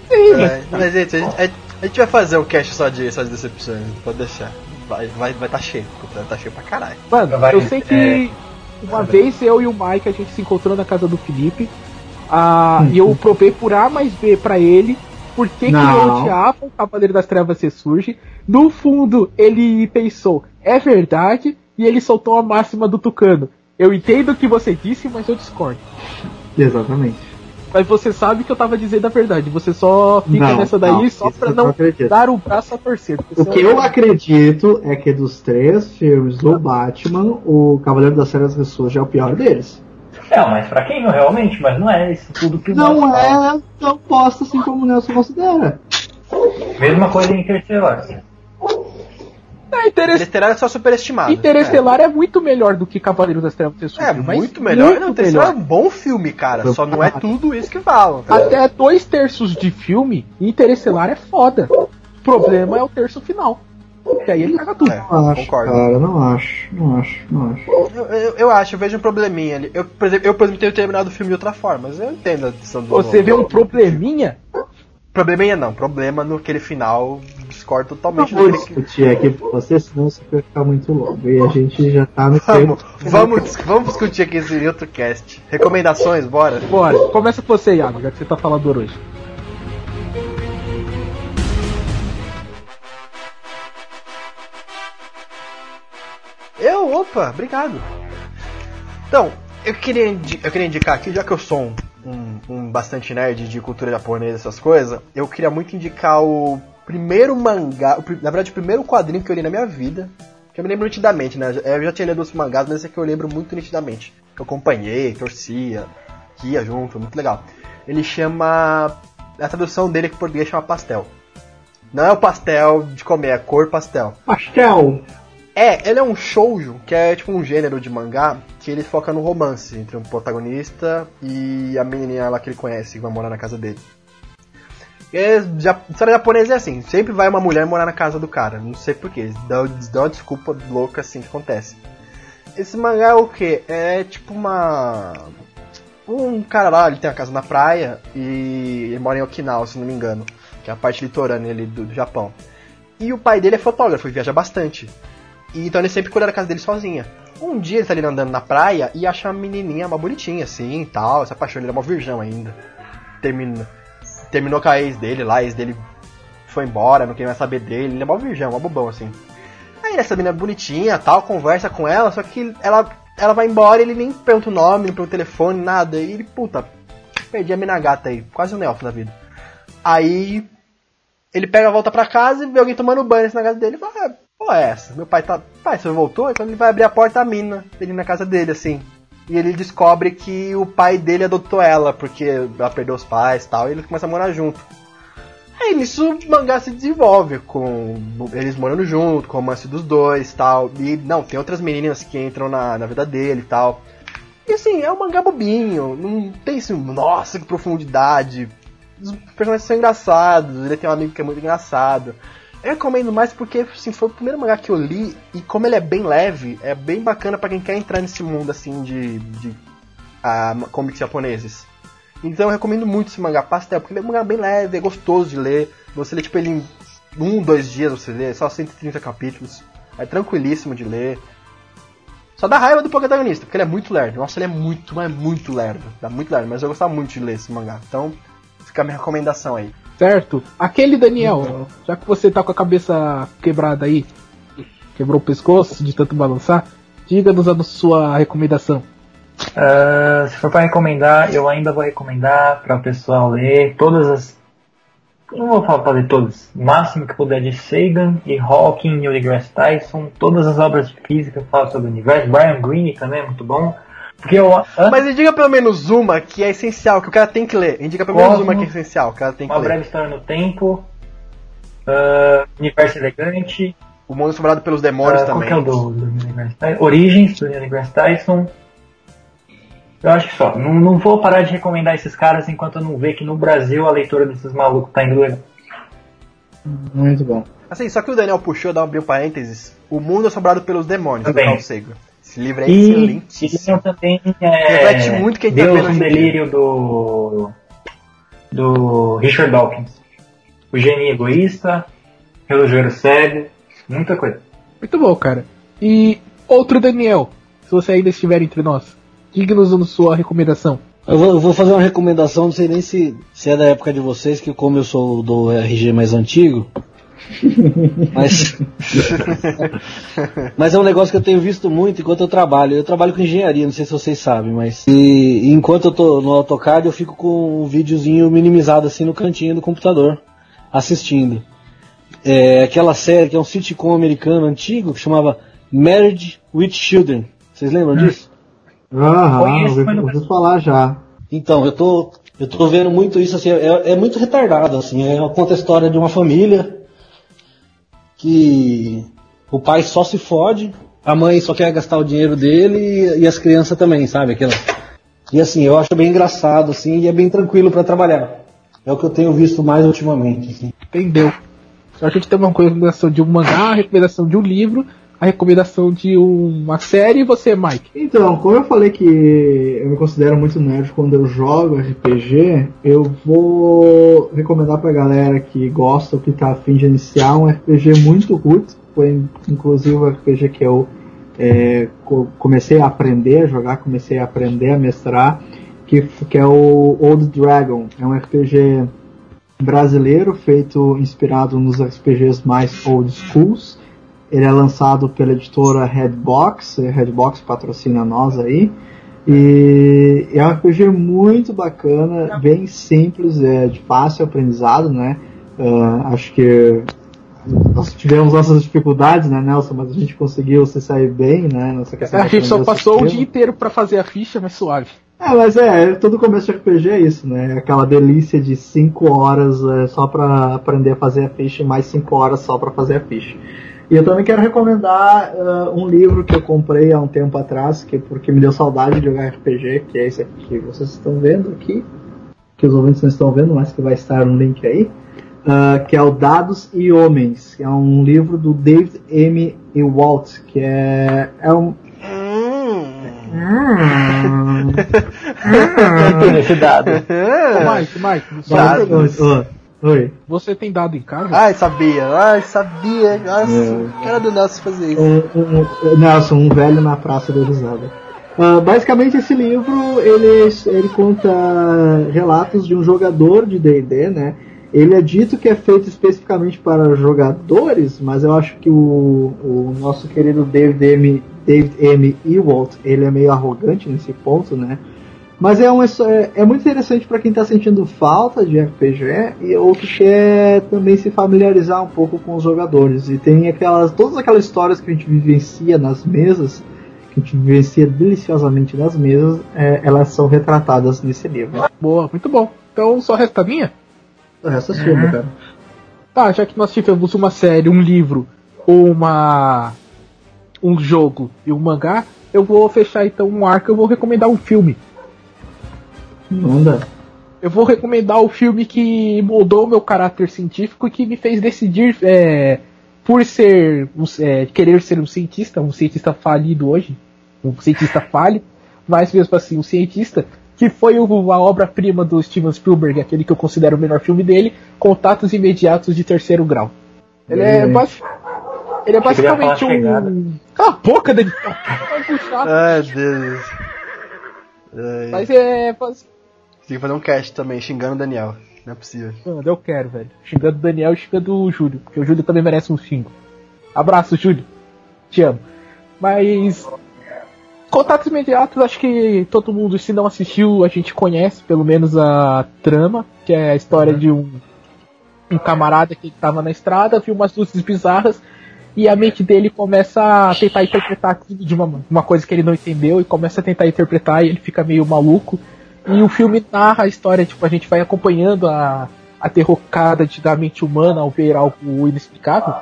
Sim, mas É, mas, gente, a gente- é- A gente vai fazer um cast só de, só de decepções, pode deixar. Vai, vai, vai tá cheio, vai tá cheio pra caralho. Mano, Vai, eu sei que é, uma vez eu e o Mike a gente se encontrou na casa do Felipe ah, e eu provei por A mais B pra ele por que, que eu odiava o Cavaleiro das Trevas ressurge. No fundo, ele pensou, é verdade, e ele soltou a máxima do Tucano. Eu entendo o que você disse, mas eu discordo. Exatamente. Mas você sabe que eu tava dizendo a verdade, você só fica Não, nessa daí não, só pra não dar o braço a torcer. O que é eu acredito é que dos três filmes do Batman, o Cavaleiro das Trevas Ressurge é o pior deles. É, mas pra quem não realmente, mas não é isso tudo que o Não é tão posta assim como o Nelson considera. Mesma coisa em Interstellar. É, Interest... Interestelar é só superestimado. Interestelar é. muito melhor do que Cavaleiro das Trevas ressurge. É, muito melhor. muito não, Interestelar é um bom filme, cara. Só não é tudo isso que falam. Até dois terços de filme, Interestelar é foda. O problema é o terço final. Que aí ele caga tudo. É, Não acho, concordo. cara, não acho, não acho, não acho. Eu, eu, eu acho, eu vejo um probleminha ali. Eu, por exemplo, eu, por exemplo, tenho terminado o filme de outra forma, mas eu entendo a decisão do Você vê um probleminha? Probleminha não, problema no aquele final discordo totalmente que. discutir aqui com você, senão isso vai ficar muito longo. E a gente já tá no Vamos, tempo. vamos, vamos discutir aqui esse outro cast. Recomendações, bora? Bora, começa com você, Iago, já que você tá falador hoje. Eu, opa, obrigado. Então, eu queria, eu queria indicar aqui, já que eu sou um, um- um bastante nerd de cultura japonesa, essas coisas, eu queria muito indicar o primeiro mangá, na verdade, o primeiro quadrinho que eu li na minha vida, que eu me lembro nitidamente, né? Eu já tinha lido outros mangás, mas esse aqui eu lembro muito nitidamente. Que eu acompanhei, torcia, ia junto, muito legal. Ele chama. A tradução dele em português chama pastel. Não é o pastel de comer, é cor pastel. Pastel! É, ele é um shoujo, que é tipo um gênero de mangá, que ele foca no romance entre um protagonista e a menininha lá que ele conhece, que vai morar na casa dele. É, ja- história japonesa é assim, sempre vai uma mulher morar na casa do cara, não sei porquê, eles dão uma desculpa louca assim que acontece. Esse mangá é o que? É tipo uma... Um cara lá, ele tem uma casa na praia e ele mora em Okinawa, se não me engano, que é a parte litorânea ali do, do Japão. E o pai dele é fotógrafo e viaja bastante. E então ele sempre cuida da casa dele sozinha. Um dia ele tá ali andando na praia e acha uma menininha, uma bonitinha assim e tal, se apaixona, ele é uma virgão ainda. Termina, terminou com a ex dele lá, a ex dele foi embora, não queria mais saber dele, ele é mó virgão, mó bobão assim. Aí essa menina bonitinha tal, conversa com ela, só que ela, ela vai embora ele nem pergunta o nome, não pergunta o telefone, nada. E ele, puta, perdi a mina gata aí, quase um Nelson da vida. Aí ele pega volta pra casa e vê alguém tomando banho assim na casa dele e fala, ah, pô, é essa? Meu pai tá. Pai, você voltou? E quando ele vai abrir a porta, a mina, ele na casa dele, assim. E ele descobre que o pai dele adotou ela, porque ela perdeu os pais e tal, e eles começam a morar junto. Aí nisso o mangá se desenvolve, com eles morando junto, com o romance dos dois tal. E não, tem outras meninas que entram na, na vida dele e tal. E assim, é um mangá bobinho, não tem assim, nossa, que profundidade. Os personagens são engraçados, ele tem um amigo que é muito engraçado. Eu recomendo mais porque assim, foi o primeiro mangá que eu li e como ele é bem leve, é bem bacana pra quem quer entrar nesse mundo assim de, de ah, comics japoneses. Então eu recomendo muito esse mangá Pastel, porque ele é um mangá bem leve, é gostoso de ler. Você lê tipo ele em um, dois dias você lê, só 130 capítulos. É tranquilíssimo de ler. Só dá raiva do protagonista, porque ele é muito lerdo. Nossa, ele é muito, mas muito lerdo. Dá muito lerdo, mas eu gostava muito de ler esse mangá. Então, fica a minha recomendação aí. Certo? Aquele Daniel, já que você tá com a cabeça quebrada aí, quebrou o pescoço de tanto balançar, diga-nos a sua recomendação. Ah, se for para recomendar, eu ainda vou recomendar para o pessoal ler todas as. Não vou falar para ler todas. O máximo que puder de Sagan e Hawking, Neil deGrasse Tyson, todas as obras de física que falam sobre o universo. Brian Greene também é muito bom. Porque eu. Mas indica pelo menos uma que é essencial, que o cara tem que ler. Indica pelo menos Cosmo, uma que é essencial, que o cara tem que Uma ler. breve história no tempo. ah, universo elegante. O Mundo Assombrado pelos Demônios qual também. que é o do, do Tyson? Origens, do deGrasse Tyson. Eu acho que só. Não, não vou parar de recomendar esses caras enquanto eu não ver que no Brasil a leitura desses malucos tá indo legal. Muito bom. Assim, só que o Daniel puxou, dá um abrir um parênteses. O Mundo Assombrado pelos Demônios, do Também. Carl Sagan. Esse livro é E, excelente. e tem também é, Reflete muito quem tá Deus vendo um dia. delírio do do Richard Dawkins. O Genie Egoísta, Relojoeiro Cego, muita coisa. Muito bom, cara. E outro Daniel, se você ainda estiver entre nós, diga-nos a sua recomendação. Eu vou, eu vou fazer uma recomendação, não sei nem se, se é da época de vocês, que como eu sou do RG mais antigo. Mas, mas é um negócio que eu tenho visto muito enquanto eu trabalho. Eu trabalho com engenharia, não sei se vocês sabem, mas. E, enquanto eu tô no AutoCAD, eu fico com um videozinho minimizado assim no cantinho do computador, assistindo. É aquela série que é um sitcom americano antigo que chamava Marriage with Children. Vocês lembram disso? Aham, não ouvi falar já. Então, eu tô, eu tô vendo muito isso, assim, é, é muito retardado, assim, é, conta a história de uma família que o pai só se fode, a mãe só quer gastar o dinheiro dele e, as crianças também, sabe? Aquela... E assim, eu acho bem engraçado, assim, e é bem tranquilo para trabalhar. É o que eu tenho visto mais ultimamente, assim. Entendeu? Só que a gente tem uma recomendação de um mangá, recomendação de um livro, a recomendação de uma série e você, Mike. Então, como eu falei que eu me considero muito nerd quando eu jogo RPG, eu vou recomendar pra galera que gosta ou que tá afim de iniciar um RPG muito curto. Foi inclusive um RPG que eu é, co- comecei a aprender a jogar, comecei a aprender a mestrar, que, que é o Old Dragon. É um RPG brasileiro feito inspirado nos RPGs mais old schools. Ele é lançado pela editora Redbox, Redbox patrocina nós aí. E é um RPG muito bacana, bem simples, é de fácil aprendizado, né? Ah, acho que nós tivemos nossas dificuldades, né, Nelson? Mas a gente conseguiu se sair bem, né? Nessa questão A gente só passou o dia inteiro pra fazer a ficha, mas suave. É, mas é, todo começo de RPG é isso, né? Aquela delícia de 5 horas é, só pra aprender a fazer a ficha e mais 5 horas só pra fazer a ficha. E eu também quero recomendar ah, um livro que eu comprei há um tempo atrás, que porque me deu saudade de jogar RPG, que é esse aqui que vocês estão vendo aqui, que os ouvintes não estão vendo, mas que vai estar um link aí, ah, que é o Dados e Homens, que é um livro do David M. Walt, que é, é um, Esse dado. Ô, Mike, Mike, só uma Dado. pergunta. Oi. Você tem dado em casa? Ai, sabia, ai, sabia. Nossa, É. cara do Nelson fazer isso. um, um- Nelson, um velho na praça da risada. Ah, basicamente esse livro ele, ele conta relatos de um jogador de D&D, né? Ele é dito que é feito especificamente para jogadores, mas eu acho que o, o nosso querido David M. David M. Ewald, ele é meio arrogante nesse ponto, né? Mas é, um, é, é muito interessante para quem está sentindo falta de RPG e ou que quer também se familiarizar um pouco com os jogadores. E tem aquelas todas aquelas histórias que a gente vivencia nas mesas, que a gente vivencia deliciosamente nas mesas, é, elas são retratadas nesse livro. Boa, muito bom. Então só resta a minha? O resto é filme, cara. Tá, já que nós tivemos uma série, um livro, uma. um jogo e um mangá, eu vou fechar então um arco, eu vou recomendar um filme. Manda. Eu vou recomendar o filme que moldou meu caráter científico e que me fez decidir é, por ser um- é, querer ser um cientista, um cientista falido hoje, um cientista falho, mas mesmo assim um cientista que foi o- a obra-prima do Steven Spielberg, aquele que eu considero o melhor filme dele, Contatos Imediatos de Terceiro Grau. Ele é, basi- ele é basicamente um. Cala a boca, Daniel! Vai puxar. Ai, Deus. Ai, Mas é. Tem que fazer um cast também, xingando o Daniel. Não é possível. Mano, eu quero, velho. Xingando o Daniel e xingando o Júlio, porque o Júlio também merece um xingo. Abraço, Júlio. Te amo. Mas. Contatos imediatos, acho que todo mundo, se não assistiu, a gente conhece pelo menos a trama, que é a história de um, um camarada que estava na estrada, viu umas luzes bizarras e a mente dele começa a tentar interpretar aquilo de uma, uma coisa que ele não entendeu e começa a tentar interpretar e ele fica meio maluco. E o filme narra a história, tipo, a gente vai acompanhando a, a derrocada de- da mente humana ao ver algo inexplicável.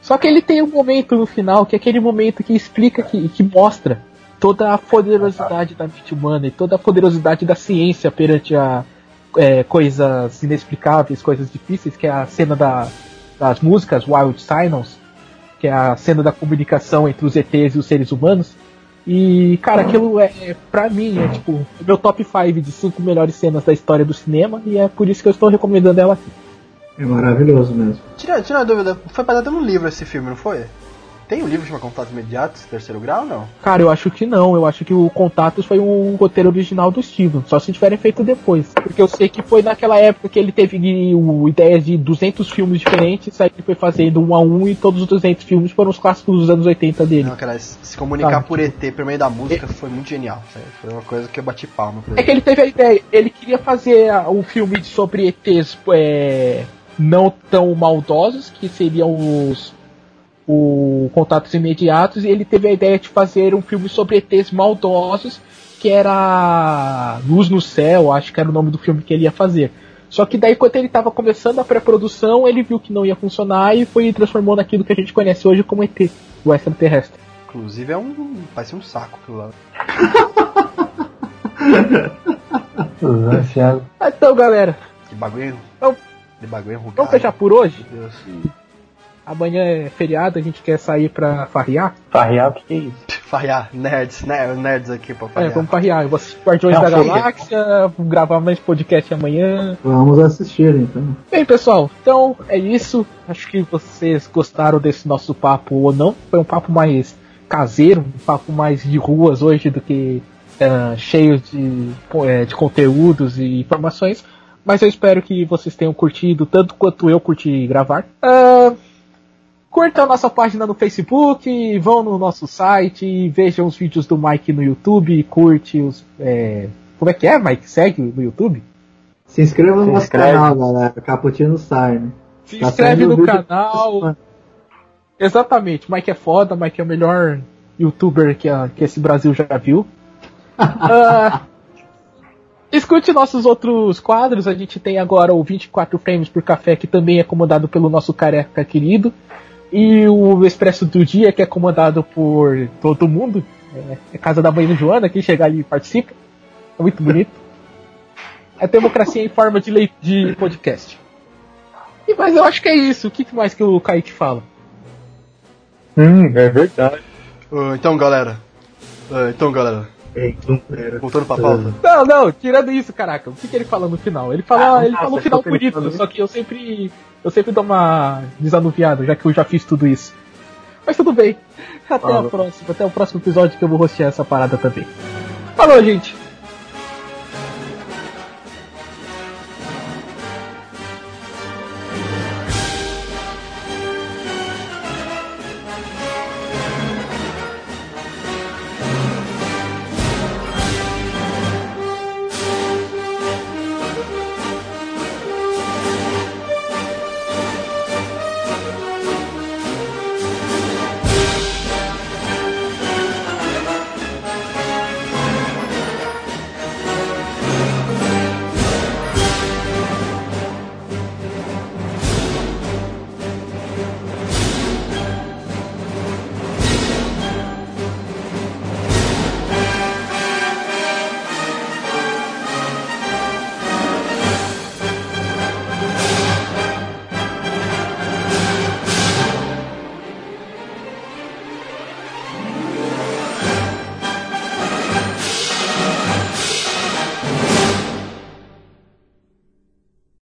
Só que ele tem um momento no final, que é aquele momento que explica, que, que mostra toda a poderosidade da mente humana e toda a poderosidade da ciência perante a é, coisas inexplicáveis, coisas difíceis, que é a cena da, das músicas Wild Silence, que é a cena da comunicação entre os ETs e os seres humanos. E, cara, aquilo é, é pra mim, é tipo, o meu top 5 de 5 melhores cenas da história do cinema, e é por isso que eu estou recomendando ela aqui. É maravilhoso mesmo. Tira, tira uma dúvida, foi baseado num livro esse filme, não foi? Tem um livro que chama Contatos Imediatos, terceiro grau, não? Cara, eu acho que não. Eu acho que o Contatos foi um roteiro original do Steven. Só se tiverem feito depois. Porque eu sei que foi naquela época que ele teve o, ideias de 200 filmes diferentes. Aí ele foi fazendo um a um e todos os 200 filmes foram os clássicos dos anos 80 dele. Não, cara, se comunicar Sabe? por ET por meio da música foi muito genial. Foi uma coisa que eu bati palma É que ele teve a ideia. Ele queria fazer um filme sobre ETs é, não tão maldosos, que seriam os o Contatos Imediatos, e ele teve a ideia de fazer um filme sobre ETs maldosos, que era Luz no Céu, acho que era o nome do filme que ele ia fazer. Só que daí, quando ele estava começando a pré-produção, ele viu que não ia funcionar e foi transformou naquilo que a gente conhece hoje como ET, o extraterrestre. Inclusive é um. parece um saco aquilo lá. Então, galera, Que bagulho. Então- Que bagulho enrugado. vamos fechar por hoje? Meu Deus. Amanhã é feriado, a gente quer sair pra farrear. Farrear, o que que é isso? Farrear, nerds, né? Nerds aqui pra É, farrear. vamos farrear. Eu vou assistir Guardiões Não, da. Galáxia, gravar mais podcast amanhã. Vamos assistir então. Bem, pessoal, então é isso. Acho que vocês gostaram desse nosso papo ou não. Foi um papo mais caseiro, um papo mais de ruas hoje do que ah, cheio de, eh, de conteúdos e informações. Mas eu espero que vocês tenham curtido tanto quanto eu curti gravar. Ah, curtam a nossa página no Facebook, vão no nosso site, vejam os vídeos do Mike no YouTube, curte os. eh, como é que é, Mike? Segue no YouTube? Se inscreva no nosso canal, galera. Caputino Sign. Se Tá inscreve no canal. Exatamente, Mike é foda, Mike é o melhor youtuber que, a- que esse Brasil já viu. Ah, escute nossos outros quadros, a gente tem agora o 24 frames por café, que também é comandado pelo nosso careca querido. E o Expresso do Dia, que é comandado por todo mundo. É, é casa da mãe do Joana, quem chegar ali participa. É muito bonito. É democracia em forma de, lei, de podcast. E, mas eu acho que é isso. O que mais que o Kaique fala? Hum, é verdade. Ah, então, galera. Ah, então, galera. Então, pera. Voltando pra pauta. Não, não, tirando isso, caraca. O que, que ele fala no final? Ele fala, Ah, ele nossa, fala um eu final bonito, nisso. só que eu sempre. Eu sempre dou uma desanuviada, já que eu já fiz tudo isso. Mas tudo bem. Até a Falou. próxima, até o próximo episódio que eu vou rostear essa parada também. Falou, gente!